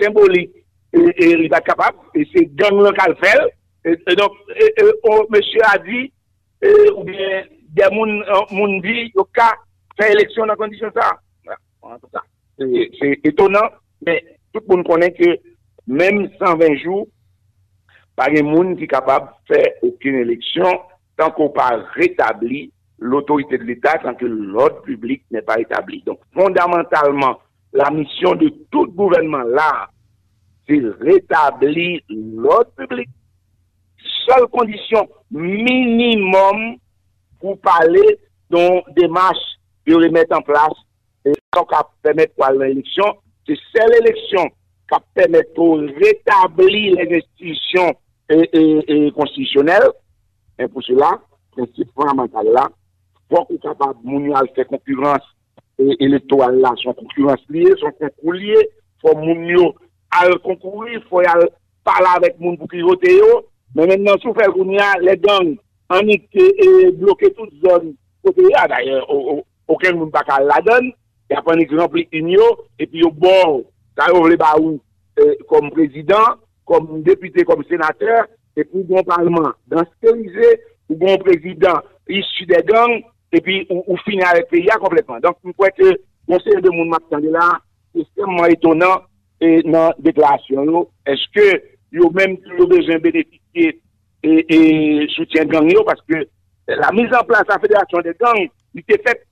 symbolique et, il va capable, et c'est gang local fait. Et, donc, oh, monsieur a dit, ou bien, des gens ont dit, au cas, faire élection dans condition ça. C'est étonnant, mais tout le monde connaît que même 120 jours, pas de monde qui est capable de faire aucune élection tant qu'on pas rétabli l'autorité de l'État, tant que l'ordre public n'est pas établi. Donc, fondamentalement, la mission de tout gouvernement là, c'est rétablir l'ordre public. Seule condition minimum pour parler d'une démarche de remettre en place et qui permettre quoi l'élection, c'est celle élection qui permet de rétablir les institutions et, constitutionnelles. Et pour cela, principe fondamental là, faut qu'on soit capable de faire concurrence elektoral la, son konkurans liye, son konkur liye, fò moun yo al konkurri, fò al pala vek moun pou ki vote yo, men men nan sou fèl koun ya, le gang anik e bloke tout zon kote ya, daye, oken moun bakal la don, ya panik rempli in yo, epi yo bon, ta yo vle ba ou, kom prezident, kom depite, kom senater, epi yon parlement, dans se terize, yon prezident, isu de gang, epi ou, ou fini avèk pe ya kompletman. Donk mwen kwe ke monseye de moun map tande la, ekstremman etonan e, nan deklarasyon yo. Eske yo menm yo bejen beneficye e, e soutyen gang yo, paske la mizan plas la federasyon de gang, li te fet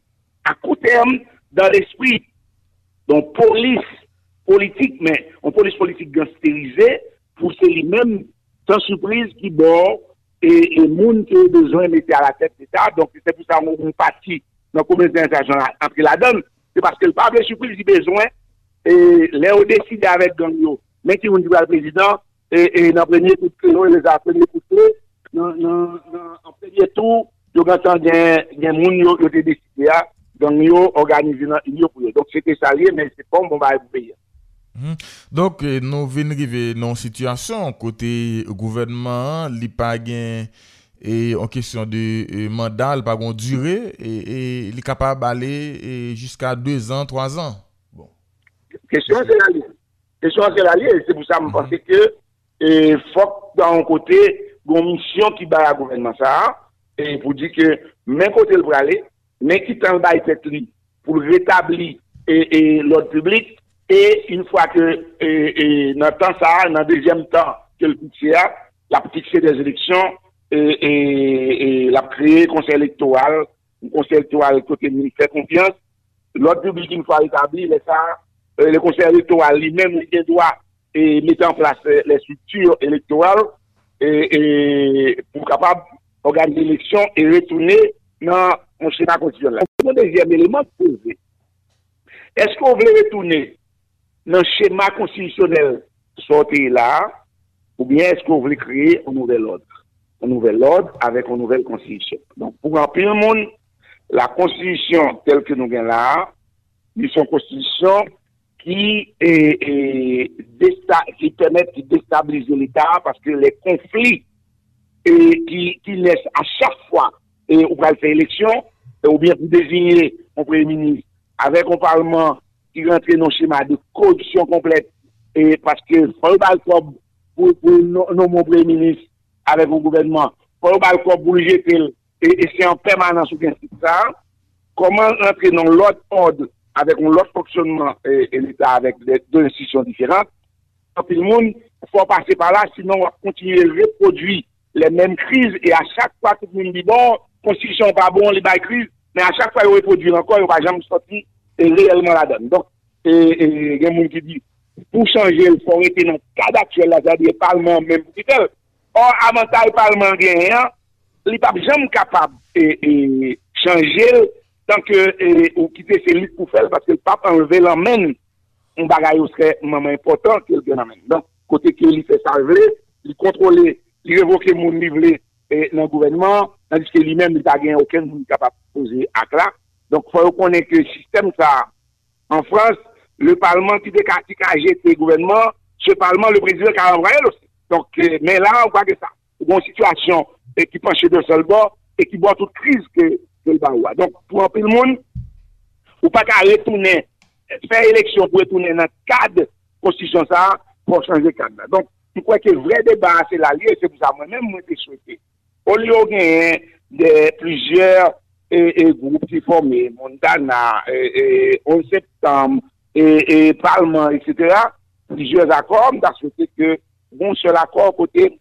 akou term dan l'esprit don polis politik, men, on polis politik gansterize, pou se li menm san souprise ki bor et, et monde qui a besoin de mettre à la tête d'État. Donc, c'est pour ça qu'on parti dans la communauté internationale entre la donne. C'est parce que le peuple surprise a besoin et les ont décidé avec Gangyo. Mais qui ont dit le président et, et dans le premier coup de les a premier coup de en premier tour, il y a des gens qui ont décidé à Gangyo organiser une pour eux. Donc, c'était salé, mais c'est pas un bon bail pour payer. Mhm. Mm -hmm. Donk eh, nou ven rive nan situasyon kote gouvernement li pa gen e an kesyon de e, mandal pa gon dure e, e li kapab ale e, jiska 2 an, 3 an. Bon. Kesyon se la li. Kesyon se la li, se pou sa mwen hmm. pense ke e, fok dan kote gon misyon ki ba la gouvernement sa e pou di ke men kote l prale, men ki tan ba etet li pou retabli e, e, lot publik et une fois que et, dans le temps ça, dans le deuxième temps que le petit la petite des élections et, et, et la créé conseil électoral, un conseil électoral côté ministère confiance, l'ordre public une fois établi, ça, euh, le conseil électoral lui-même doit et mettre en place les structures électorales et, et pour capable organiser l'élection et retourner dans mon schéma constitutionnel. Le deuxième élément posé, est-ce qu'on veut retourner dans le schéma constitutionnel sorti là, ou bien est-ce qu'on veut créer un nouvel ordre? Un nouvel ordre avec une nouvelle constitution. Donc, pour remplir le monde, la constitution telle que nous avons là, c'est une constitution qui, permet de déstabiliser l'État parce que les conflits et qui, qui laissent à chaque fois, et on va faire ou bien pour désigner un Premier ministre avec un Parlement qui rentre dans un schéma de corruption complète, et parce que faut le pour, pour nommer Premier ministre avec un gouvernement, faut le pour le jeter, et, c'est en permanence ou bien ça, comment rentrer dans l'autre ordre avec un autre fonctionnement et, l'État avec deux institutions différentes. Le monde, il faut passer par là, sinon on va continuer à reproduire les mêmes crises et à chaque fois tout le monde dit bon, constitution pas bon, les bails crises, mais à chaque fois il reproduit encore, il va jamais sortir réellement la donne. Donc, il y a des gens qui dit pour changer, il faut rester dans le cadre actuel, c'est-à-dire le Parlement même pour tel. Or, avant ça, le Parlement rien, il n'est pas jamais capable de changer tant que ou quitter celui pour faire parce que le pape enlevé l'emmène un bagage serait moins important que le amène. Donc côté qu'il fait salver, il contrôler, il révoquer mon livre dans le gouvernement, tandis que lui-même il n'a gagné aucun monde capable de poser à cela. Donc il faut reconnaître que le système ça en France, le Parlement qui a jeté le gouvernement, ce Parlement, le président qui a envoyé aussi. Donc, euh, mais là, on voit que ça. Une situation qui penche de seul bord et qui voit toute crise que donc, pour un peu le monde, ou pas qu'à retourner, faire élection pour retourner dans le cadre constitution ça, pour changer le cadre. Donc, je crois que le vrai débat, c'est la liée, c'est pour ça moi-même, moi, je souhaité. Au lieu de plusieurs et, groupes qui formés, Montana, et, 11 septembre, et, Parlement, etc., plusieurs accords, je souhaité que bon seul accord côté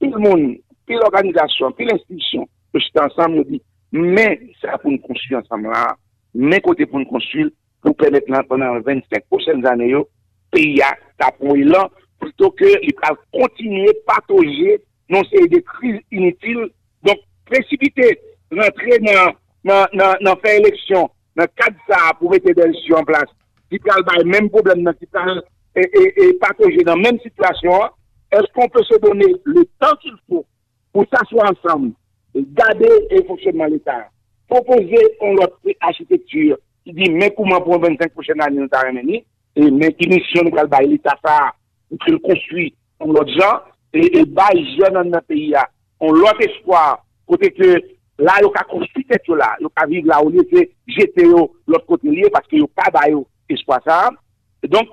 tout le monde, puis l'organisation, puis l'institution, que suis ensemble, me dit, mais ça pour nous construire ensemble là, mais côté pour nous construire, pour permettre pendant 25 prochaines années, pays a tapé là, plutôt que il va continuer à patauger non c'est des crises inutiles. Donc, précipiter, rentrer dans, dans, dans, dans faire élection, dans cadre ça, pour mettre des en place, qui a le même problème, qui et, et, et patauger dans même situation, est-ce qu'on peut se donner le temps qu'il faut pour s'asseoir ensemble garder le fonctionnement de l'État, proposer une autre architecture qui dit mais comment pour 25 prochaines années nous avons et mais qui mission nous va l'État ça pour qu'il construit un autre gens et, et bail jeunes dans notre pays on l'autre espoir côté que là il a construit cette là il a vivre là au lieu de l'autre côté lié parce qu'il n'y a pas bail espoir ça. Donc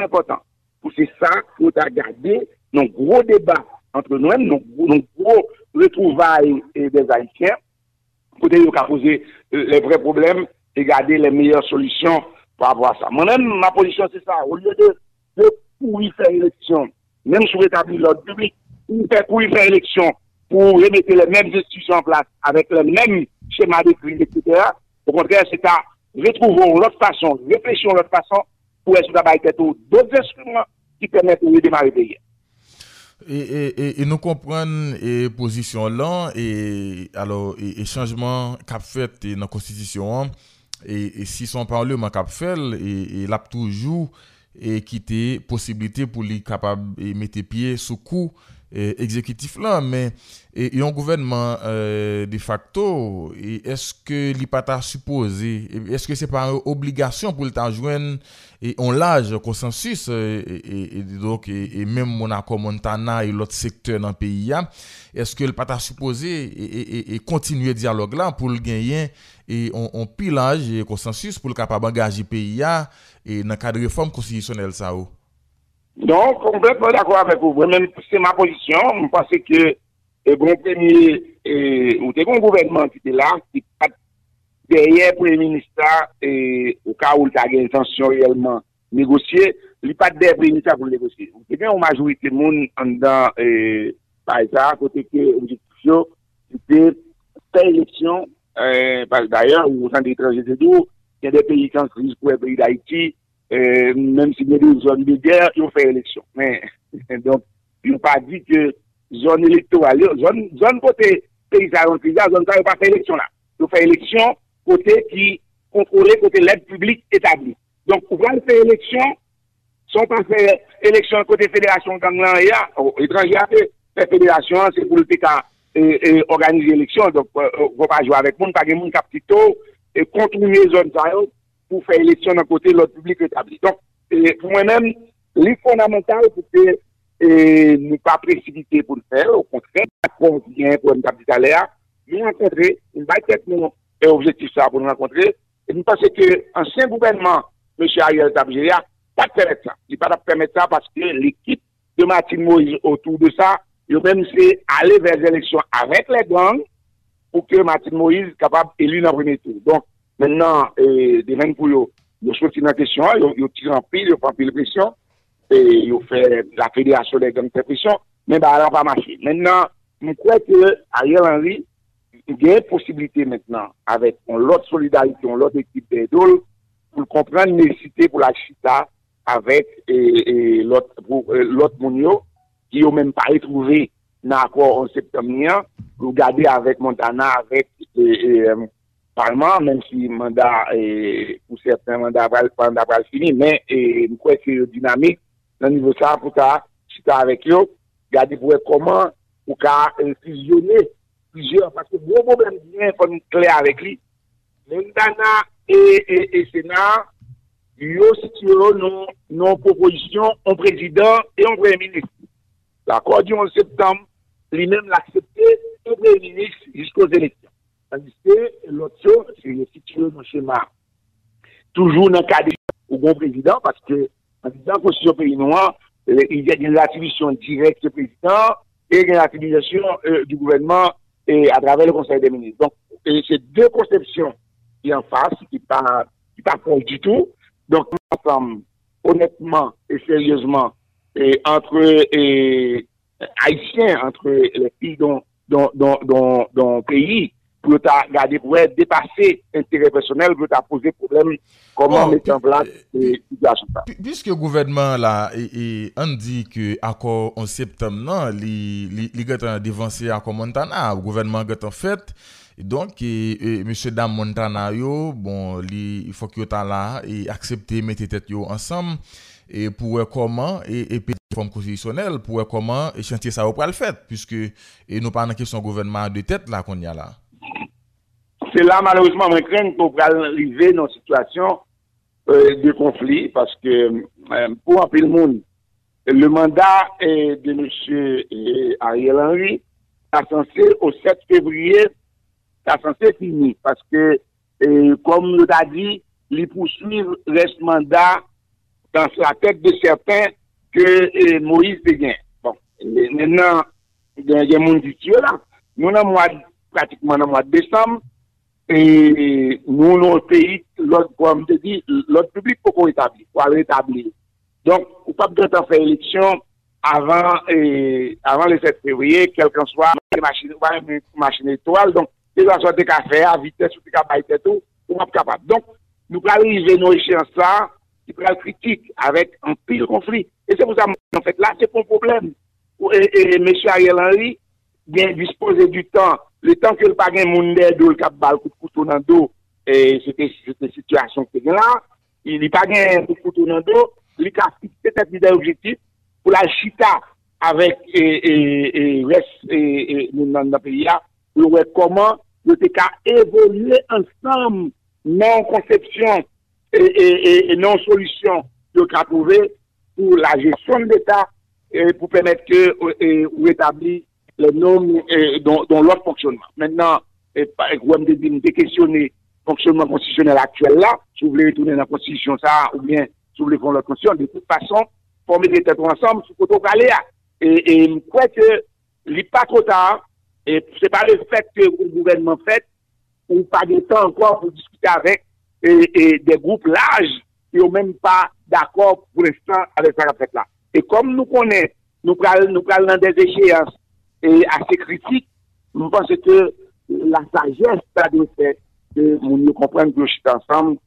important. Pour c'est ça faut garder nos gros débats entre nous-mêmes, nous, nous gros retrouvailles des Haïtiens, pour nous poser euh, les vrais problèmes et garder les meilleures solutions rapport à ça. Moi-même, ma position, c'est ça. Au lieu de, faire élection, même sur rétablir l'ordre public, courir faire élection pour remettre les mêmes institutions en place avec le même schéma de crise, etc. Au contraire, c'est à retrouver l'autre façon, réfléchir l'autre façon pour être travail d'autres instruments qui permettent de redémarrer le pays. Et, et, et, nous comprenons et position là et alors et, changement qu'a fait dans la constitution et, si son parlement qu'a fait et, l'a toujours et quitté possibilité pour les capables de mettre pied sous coup E, exécutif là, mais et, et un gouvernement euh, de facto, est-ce que l'IPATA supposé, est-ce que c'est par obligation pour l'État joindre et on large consensus euh, et, donc et, même Monaco, Montana et l'autre secteur dans le pays est-ce que l'IPATA supposé et, continuer le dialogue là pour le gagner et on, on pillage et consensus pour le capable engager pays et dans le cadre de réforme constitutionnelle ça? Donc, complètement d'accord avec vous. Même c'est ma position. Je pense que e bon premye, ou te kon gouvernement ki te la, ki pat derye pre-ministra, ou ka ou lta gen intensyon yelman negosye, li pat derye pre-ministra pou negosye. Ou te gen ou majorite moun an dan pa esa, kote ke objektifyo, ki te fè eleksyon, d'ayor, ou san de etranje de dou, gen de peyi kan kriz pou e peyi d'Haïti, menm si gen de zon de gèr, yon fè eleksyon. Men, don, yon pa di ke zon elektoral, zon kote peyizan, zon sa yon pa fè eleksyon la. Yon fè eleksyon kote ki kontrole kote lèd publik etabli. Donk pou vran fè eleksyon, son pa fè eleksyon kote fèderasyon ganglan ya, etranji a fè fèderasyon, se pou lte ka organize eleksyon, donk pou pa jwa avèk moun, pa gen moun kaptito, kontroune zon sa yon pou fè eleksyon nan kote lèd publik etabli. Donk pou mwen mèm, li fondamental pou fè et nous pas précipiter pour le faire, au contraire, pour une salaire, nous rencontrer, nous va être mon objectif ça pour nous rencontrer, et nous pensons que ancien gouvernement, M. Ariel Tabgéria, pas permettre ça. Il pas permettre ça parce que l'équipe de Martin Moïse autour de ça, il même c'est aller vers les élections avec les gangs pour que Martin Moïse soit capable d'élu dans le premier tour. Donc, Menan, de men pou yo, yo soti nan kesyon, yo, yo tiran pil, yo pan pil presyon, yo fè la federasyon de gang fè presyon, men ba alan pa mache. Menan, mwen kwe ke Ariel Henry, gen posibilite menan, avèk on lot solidarite, on lot ekip de dole, pou l'kompren nesite pou la chita avèk lot moun yo, ki yo men pa etrouve nan akor 11 septembre, yo gade avèk Montana, avèk... Parlement, même si le mandat, pour certains mandats, mandat pas fini, mais je crois que c'est dynamique. Nan nivou sa pou ta chita avek yo, gade pou e koman pou ka fusionne fusion, paske mou mou mwen diyen kon kle avek li men dana e sena yo sityo non proposisyon on prezident e on pre-ministre la kodi 11 septem li men l'aksepte on pre-ministre jisko zeleksyon aniste, l'otso, se yo sityo non chema toujou nan kade ou bon prezident, paske En disant constitution pays noir, euh, il y a une attribution directe du président et une attribution euh, du gouvernement et à travers le Conseil des ministres. Donc, c'est deux conceptions qui en face, qui pas, pas du tout. Donc, honnêtement et sérieusement et entre haïtiens, entre les pays dont, dont, dont, dont, dont pays, pou yo ta gade pou wè depase entere personel, pou yo ta pose problem koman mette an blan Piske gouvernement la an di ke akor an septem nan, li gètan devanse akor Montana, gouvernement gètan fèt, donk mèche dam Montana yo, bon li fòk yo ta la, aksepte mette tèt yo ansam pou wè koman, e pè forme konstitusyonel, pou wè koman, e chantye sa wè pral fèt, piske nou pa nan kesyon gouvernement de tèt la kon ya la C'est là, malheureusement, je crains pour arriver dans une situation euh, de conflit, parce que euh, pour un peu le monde, le mandat de M. Euh, Ariel Henry est censé, au 7 février, est censé finir, parce que, comme nous a dit, les poursuivre reste mandat dans la tête de certains que Moïse gagné. Bon, maintenant, il y a un monde qui là. Nous, pratiquement dans le mois de décembre, et nous, notre pays, l'autre, comme je dis, l'autre public pour qu'on établit, pour rétablir. Donc, on pas besoin de faire élection avant, et, avant le 7 février, quel qu'en soit, les machines, les machines étoiles. Donc, les gens sont des cafés à vitesse, ou des cafés tout, on pas capable. Donc, nous allons arriver nos échéances là, qui prennent critique avec un pire conflit. Et c'est pour ça, en fait, là, c'est pas un problème. Et, et, M. Ariel Henry, bien disposer du temps le temps que le pas gain monde de le cap coup de couteau dans dos et c'était situation que là il n'y pas gain coup de couteau dans dos il a fixé cet objectif pour la chita avec et reste et dans le pays pour voir comment le TK évoluer ensemble non conception et, non solution de trouver pour la gestion de l'État pour permettre que ou établir les normes euh, dont, dont leur fonctionnement. Maintenant, et, me questionner le fonctionnement constitutionnel actuel là, si vous voulez retourner dans la constitution ça, ou bien si vous voulez faire la constitution, de toute façon, former des têtes ensemble, sur côté Et, et je crois que il n'est pas trop tard Et c'est pas le fait que le gouvernement fait, ou pas de temps encore pour discuter avec et, des groupes larges qui n'ont même pas d'accord pour l'instant avec ça fait là. Et comme nous connaissons, nous parlons nous dans des échéances et assez critiques, nous pensons que la sagesse de fait que nous comprenons que nous ensemble,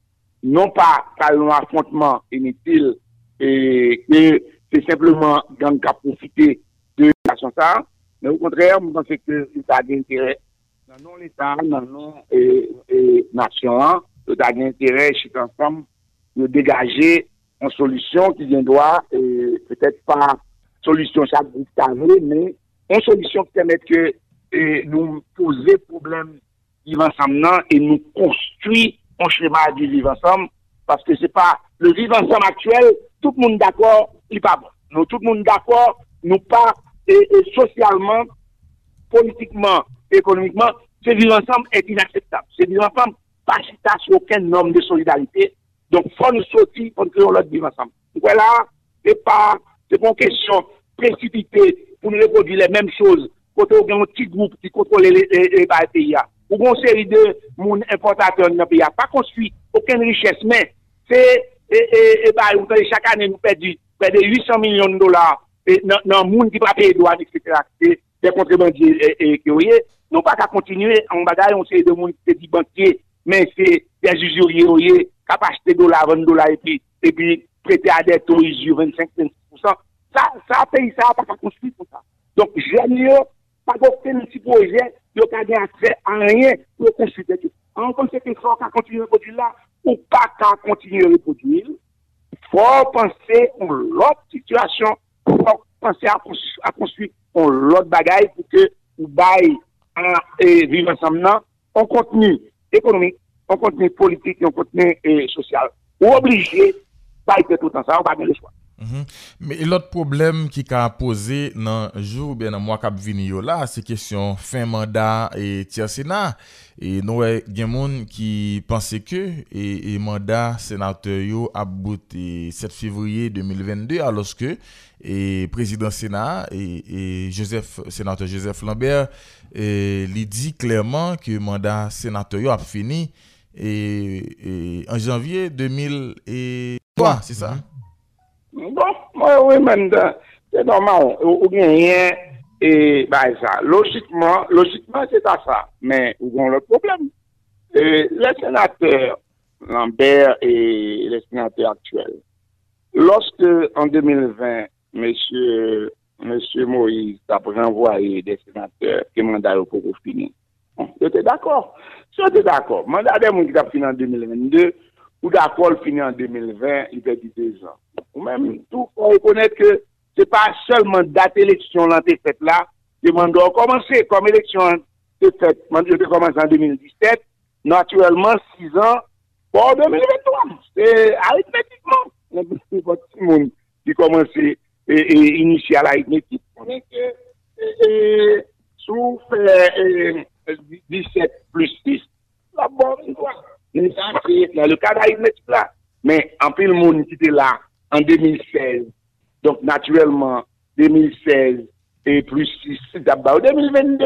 non pas par un affrontement inutile et que c'est simplement gang qui a profité de la ça, mais au contraire, nous pensons que l'État a intérêt dans l'État, dans non et, et nation, l'État a intérêt, chez ensemble, de dégager une solution qui vient droit, peut-être pas solution chaque groupe mais une solution qui permet que nous poser problème vivre ensemble et nous construire un schéma du vivre ensemble parce que c'est pas le vivre ensemble actuel, tout le monde d'accord, il pas bon. Nous, tout le monde d'accord, nous pas et, socialement, politiquement, économiquement, ce vivre ensemble est inacceptable. Ce vivre ensemble pas sur aucune norme de solidarité. Donc, faut nous sortir, faut nous créer l'autre vivre ensemble. Voilà, c'est pas, c'est pas une question précipitée nous reproduire les mêmes choses. Quand on a un petit groupe qui contrôle les, les, les pays, ou une série de monde importateurs dans le pays, pas construit aucune richesse, mais c'est, et, bah, chaque année, nous perdons près de 800 millions de dollars dans le monde qui va payer douane, etc. C'est des contrebandiers et, nous pas qu'à continuer en bagaille, on sait de monde qui dit banquier, mais c'est des usuriers, qui acheter dollars, 20 dollars et puis, et puis prêter à des taux 25, 26%. Ça, ça pays, ça pas construire pour ça. Donc, mieux pas aucun petit projet, il n'y a accès à rien pour construire En conséquence, il faut continuer à reproduire là, ou pas qu'à continuer à reproduire. Il faut penser à l'autre situation faut penser à, construire l'autre bagaille pour que nous baillons et vivre ensemble en contenu économique, en contenu politique et en contenu social. Ou obligé, pas être tout ensemble, on va le choix. Mhm. Me lot problem ki ka pose nan jou ben nan mwak ap vini yo la se kesyon fin mandat e tia sena E nou e eh, gen moun ki panse ke e, e mandat senate yo ap bout e 7 fevriye 2022 aloske e prezident senat e senate Joseph Lambert li di klerman ke mandat senate yo ap fini en janvye 2003 se sa Bon, mwen wè men de, se normal, ou gen yen, e, ba e sa, logikman, logikman se ta sa, men, ou gen lò problem. Le senateur Lambert e le senateur aktuel, loske an 2020, mèche, mèche Moïse, ta prenvoye de senateur ki mandal ou pou fini. Yo te d'akor, yo te d'akor. Mandal de moun ki fini an 2022, ou d'akor fini an 2020, i pe di 2 an. ou même tout, faut reconnaître que c'est pas seulement date élection là, faite là, le mandat a commencé comme élection est faite, mandat a commencé en 2017, naturellement, 6 ans pour 2023. C'est arithmétiquement, le petit monde qui commence et, et initier à l'arithmétique. On est que, sous 17 plus 6, la bonne fois. Le là. Mais en plus, le monde qui était là, en 2016. Donc, naturellement, 2016 et plus 6, d'abord 2022.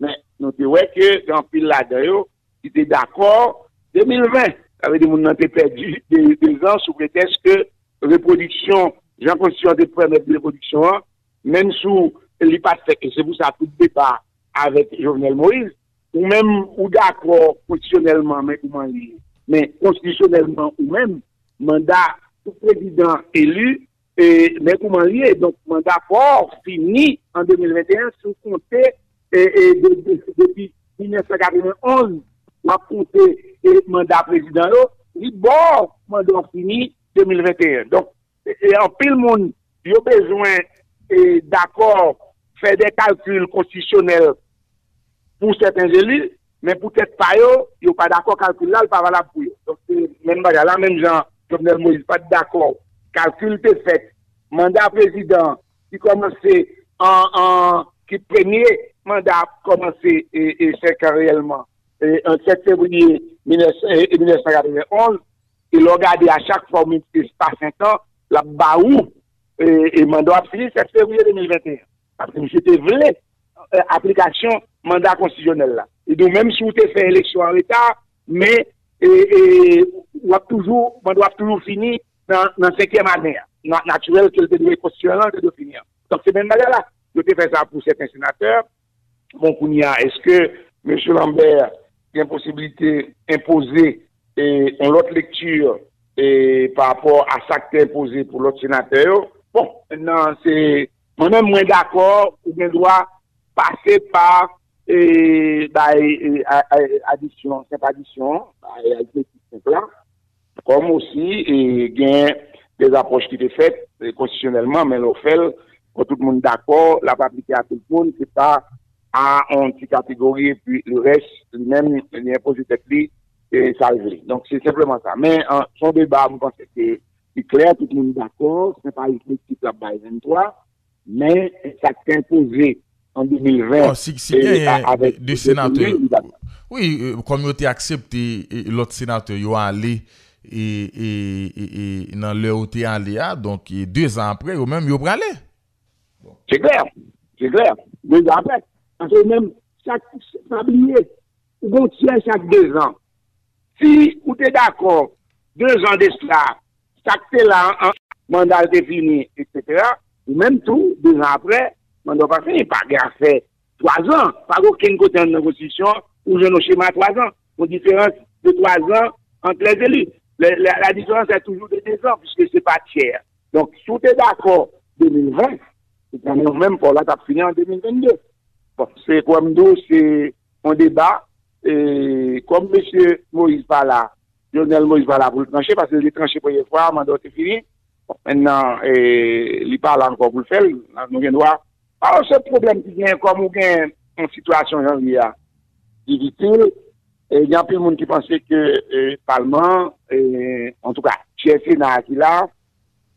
Mais nous disons que dans pile là-dedans, qui était d'accord, 2020, ça veut dire que nous avons perdu des, ans sous prétexte que reproduction, j'ai constitution de permettre de reproduction, même sous pas fait, et c'est pour ça tout le débat avec Jovenel Moïse, ou même, ou d'accord constitutionnellement, mais comment dire, mais constitutionnellement, ou même, mandat président élu, et, mais comment lié, donc mandat fort fini en 2021 sous compté et, depuis 1991, on a compté et mandat président il bon mandat fini 2021. Donc, et, en pile monde, il a besoin d'accord faire des calculs constitutionnels pour certains élus, mais peut-être pas eux, ils n'ont pas d'accord calcul là, pas valable pour eux. Donc, même là, même genre, Jovenel Moïse, pas d'accord. Calcul était fait. Mandat président qui commençait en, qui premier mandat commencé et, et c'est réellement en 7 février 1991, il a regardé à chaque fois qu'il pas 5 ans, la baou et, et mandat fini 7 février 2021. Parce que vrai, euh, application mandat constitutionnel là. Et donc, même si vous avez fait élection en l'état, mais et, et, on toujours, on doit toujours finir dans, dans cinquième année. Naturel que le doit constitutionnel de finir. Donc, c'est même là. Je fait ça pour certains sénateurs. Bon, est-ce que M. Lambert a une possibilité d'imposer une autre lecture et par rapport à ça qui est imposé pour l'autre sénateur? Bon, maintenant, c'est moi-même moins d'accord, ou bien doit passer par et, bah, et, addition, c'est pas addition, bah, comme aussi, et gain des approches qui étaient faites constitutionnellement, mais l'on fait, quand tout le monde d'accord, la pas appliquer à tout le monde, c'est pas à une petite catégorie, et puis le reste, lui-même, il est imposé tête et ça arrive. Donc, c'est simplement ça. Mais, en, son débat, je pense que c'est clair, tout le monde d'accord, c'est pas une petite la base 23, mais ça s'est imposé en 2020. Oh, si, si avec des sénateurs. Oui, euh, comme ils ont accepté, l'autre sénateur, ils ont allé et, dans leur ont allé, ah, donc deux ans après, eux même ils ont allé. C'est clair, c'est clair. Deux ans après, parce que même chaque sablier, on tient chaque deux ans. Si vous êtes d'accord, deux ans de cela, chaque là, mandat est fini, etc., ou même tout, deux ans après, man do pa fini pa gen a fe 3 an, pa go ken kote an negosisyon ou jen nou chema 3 an moun diferans de 3 an ant les élus, la diferans a toujou de 2 an, pwiske se pa tchèr donk sou te d'akor 2020, se kan nou mèm pou la tap fini an 2022 bon, se kwa mdou se an debat e kom mèche Moïse Bala Lionel Moïse Bala pou l'tranche, parce li tranche pou yè fwa, man do te fini. Bon, mènen, li pala anko pou l'fèl, nou gen doa Alors, ce problème qui vient comme ou en situation janvier difficile, il y a plus de monde qui pensait que le Parlement, en tout cas, chef Sénat qui là,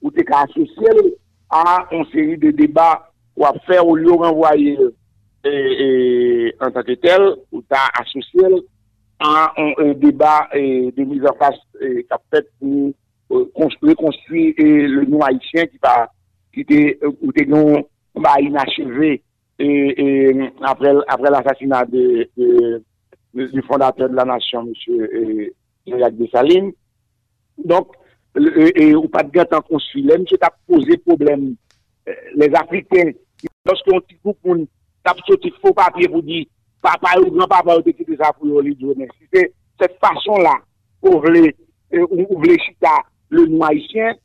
ou t'es associé à une série de débats ou à faire au lieu renvoyer en tant que tel, ou t'as associé à un, débat de mise en place qui a fait pour construire, le nom haïtien qui va qui était ou t'es bah, inachevé après, l'assassinat de, de, du fondateur de la nation, M. Jacques Dessalines. Donc, et, ou pas de gâte en construit, monsieur t'a posé problème. Euh, les Africains, lorsqu'on dit groupe, on tape sorti faux papier pour dire, papa ou grand-papa ou quitté ça pour lui si c'est cette façon-là, pour voulez, euh, chita le nom haïtien,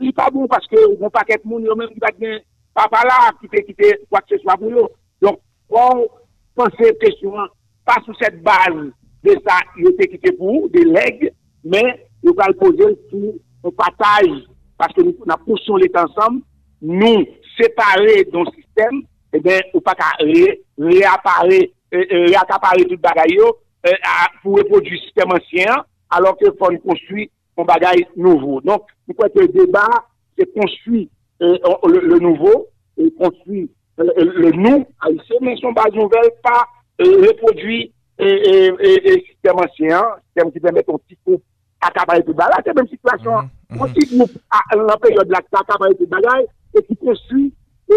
il n'est pas bon parce que, on pas quelqu'un, même qui va bien papa là qui fait quitter quoi que ce soit pour nous. Donc, on pense question, pas sous cette base de ça, il était quitté pour des legs, mais nous allons poser sur un partage, parce que nous poussé l'État ensemble, nous séparer dans le système, et eh bien, ou pas qu'à réapparer, euh, euh, réaccaparer tout le bagaille euh, pour reproduire le système ancien, alors qu'il faut construire un bagage nouveau. Donc, nous croyons que le débat, c'est construit le, nouveau, et construit le, nous, haïtien, mais son base nouvelle, pas reproduit et, et, système ancien, système qui permet ton petit groupe à cabaret de bagaille, c'est la même situation. Un petit groupe à la période là, à cabaret de bagaille, et qui construit les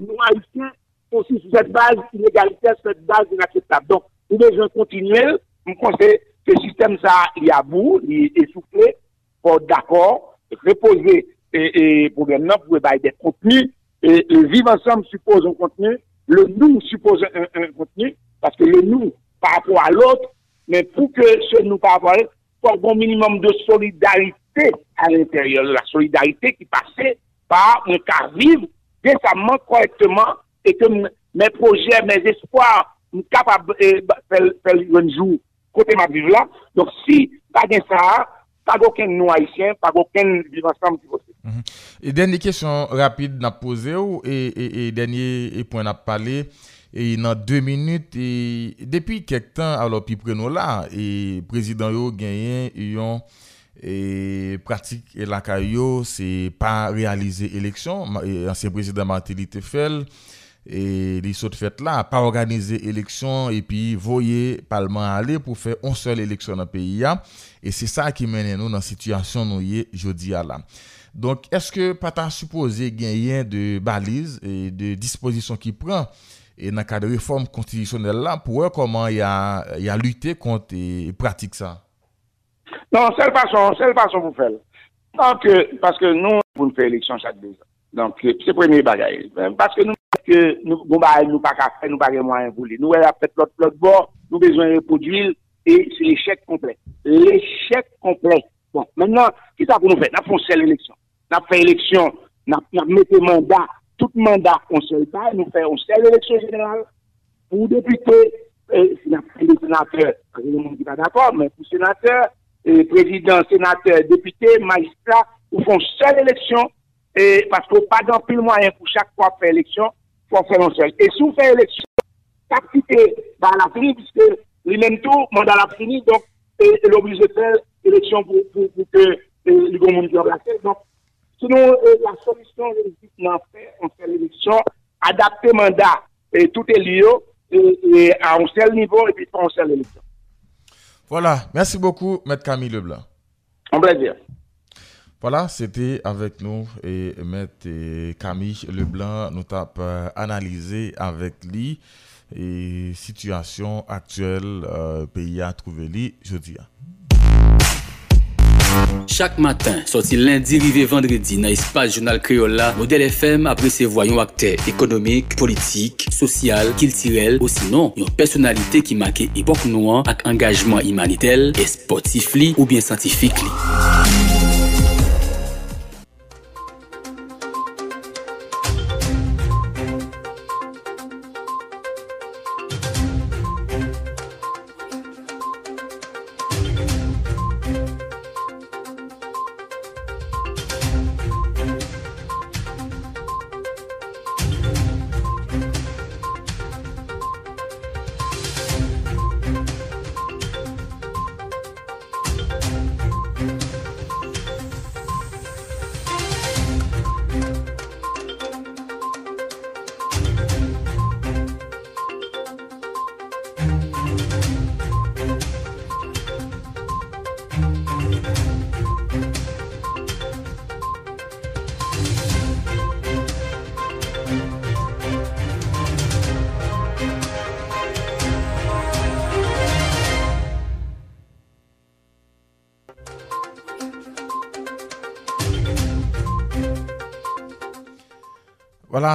nous haïtiens construit sur cette base inégalité, cette base inacceptable. Donc, nous devons continuer, nous conseille que le système ça, il y a bout, il est essoufflé, pour d'accord, reposer et, pour maintenant pour des contenus. Et le vivre ensemble suppose un contenu, le nous suppose un, contenu, parce que le nous par rapport à l'autre, mais pour que ce nous par rapport à l'autre, faut un minimum de solidarité à l'intérieur, la solidarité qui passait par un cas vivre décemment, correctement, et que mes projets, mes espoirs, sont capables de faire un jour côté ma vie là. Donc si pas ça, pa go ken nou haisyen, pa go ken vivansam ki vose. Mm -hmm. E denye kesyon rapide na pose ou, e, e, e denye pou an ap pale, e nan 2 minute, e, depi kek tan alo pi preno la, e prezident yo genyen yon e pratik e lakay yo, se pa realize eleksyon, ansyen prezident Martelly Tefel, e et les autres fêtes là, pas organiser élection et puis voyer Parlement aller pour faire une seule élection dans le pays. Et c'est ça qui mène nous dans la situation nous y jeudi à là. Donc, est-ce que pas supposé gagner de balises et de dispositions qui prend et dans le cadre de réforme constitutionnelle là, pour eux, comment il y a, y a lutté contre et pratique ça? Non, c'est façon, c'est façon pour faire. Donc, parce que nous, pour nous faire élection chaque deux ans. Donc, c'est le premier bagage. Parce que nous, que nous, bon, bah, nous pas qu'à faire, nous pas moyen pour lui. Nous, elle a fait l'autre, l'autre bord, nous besoin de reproduire, et c'est l'échec complet. L'échec complet. Bon, maintenant, qu'est-ce ça pour nous faire? Nous avons fait l'élection. Nous avons fait élection, nous avons mis mandat, tout mandat, on ne sait pas, nous faisons une élection générale pour député, et nous avons fait a qui pas d'accord, mais pour sénateurs, président, sénateur, député, magistrat, ou font seule élection, et parce qu'on pas plus moyen pour chaque fois faire élection, faut faire un seul. Et si on fait élection, quitté dans la fini, puisque les mêmes tours, mandat la fini, donc, l'oblige de faire élection pour, pour, pour que le monde soit placé. Donc, sinon, la solution, c'est fait, on fait l'élection, adapter mandat, et tout est lié, et, à un seul niveau, et puis faire un seul élection. Voilà, merci beaucoup, Maître Camille Leblanc. Un plaisir. Voilà, c'était avec nous et Maître Camille Leblanc. Nous tape euh, analysé avec lui et situation actuelle euh, pays à trouver lui jeudi. Chak matin, soti lendi rive vendredi nan espas jounal kreola, model FM aprese voyon akte ekonomik, politik, sosyal, kiltirel, osinon yon personalite ki make epok nouan ak engajman imanitel, esportif li ou bien santifik li.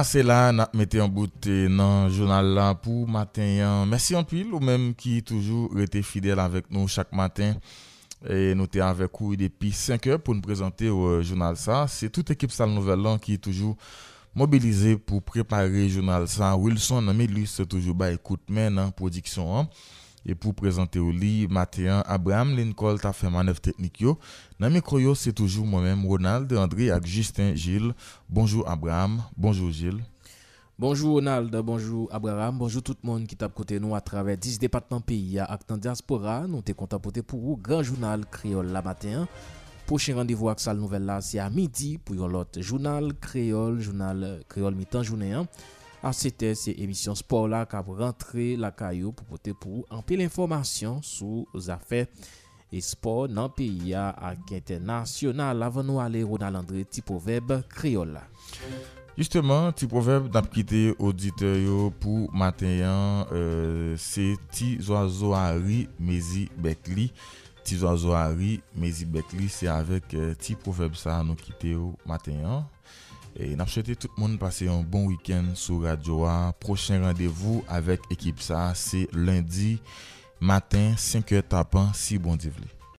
pase la, nap mette yon bout nan jounal la pou maten yon. Mersi yon pil ou menm ki toujou rete fidel avek nou chak maten. E nou te avek ou depi 5 e pou nou prezante ou euh, jounal sa. Se tout ekip sal nouvel lan ki toujou mobilize pou prepare jounal sa. Wilson nan mi lis toujou ba ekout men nan prodiksyon an. E pou prezante ou li, Matean, Abraham Lincoln ta fe manev teknik yo. Nan mikro yo, se toujou mwen mèm, Ronald, André ak Justin Gilles. Bonjou Abraham, bonjou Gilles. Bonjou Ronald, bonjou Abraham, bonjou tout moun ki tap kote nou a travè 10 depatman peyi ya ak tan diaspora. Nou te kontapote pou ou gran jounal kreol la Matean. Prochain rendez-vous avec la nouvelle là, c'est à midi pour l'autre journal créole, journal créole mi-temps journée. Hein? A sete se emisyon sport la kap rentre la kayo pou pote pou anpe l'informasyon sou zafè e sport nan piya ak internasyonal avan nou ale Ronald André ti poveb kreol la. Justeman, ti poveb nap kite auditeyo pou matenyan euh, se ti zoazo ari mezi betli. Ti zoazo ari mezi betli se avek euh, ti poveb sa nou kite yo matenyan. E nap chete tout moun pase yon bon week-end sou radyo a. Prochen randevou avek ekip sa, se lundi matin 5 e tapan si bon divli.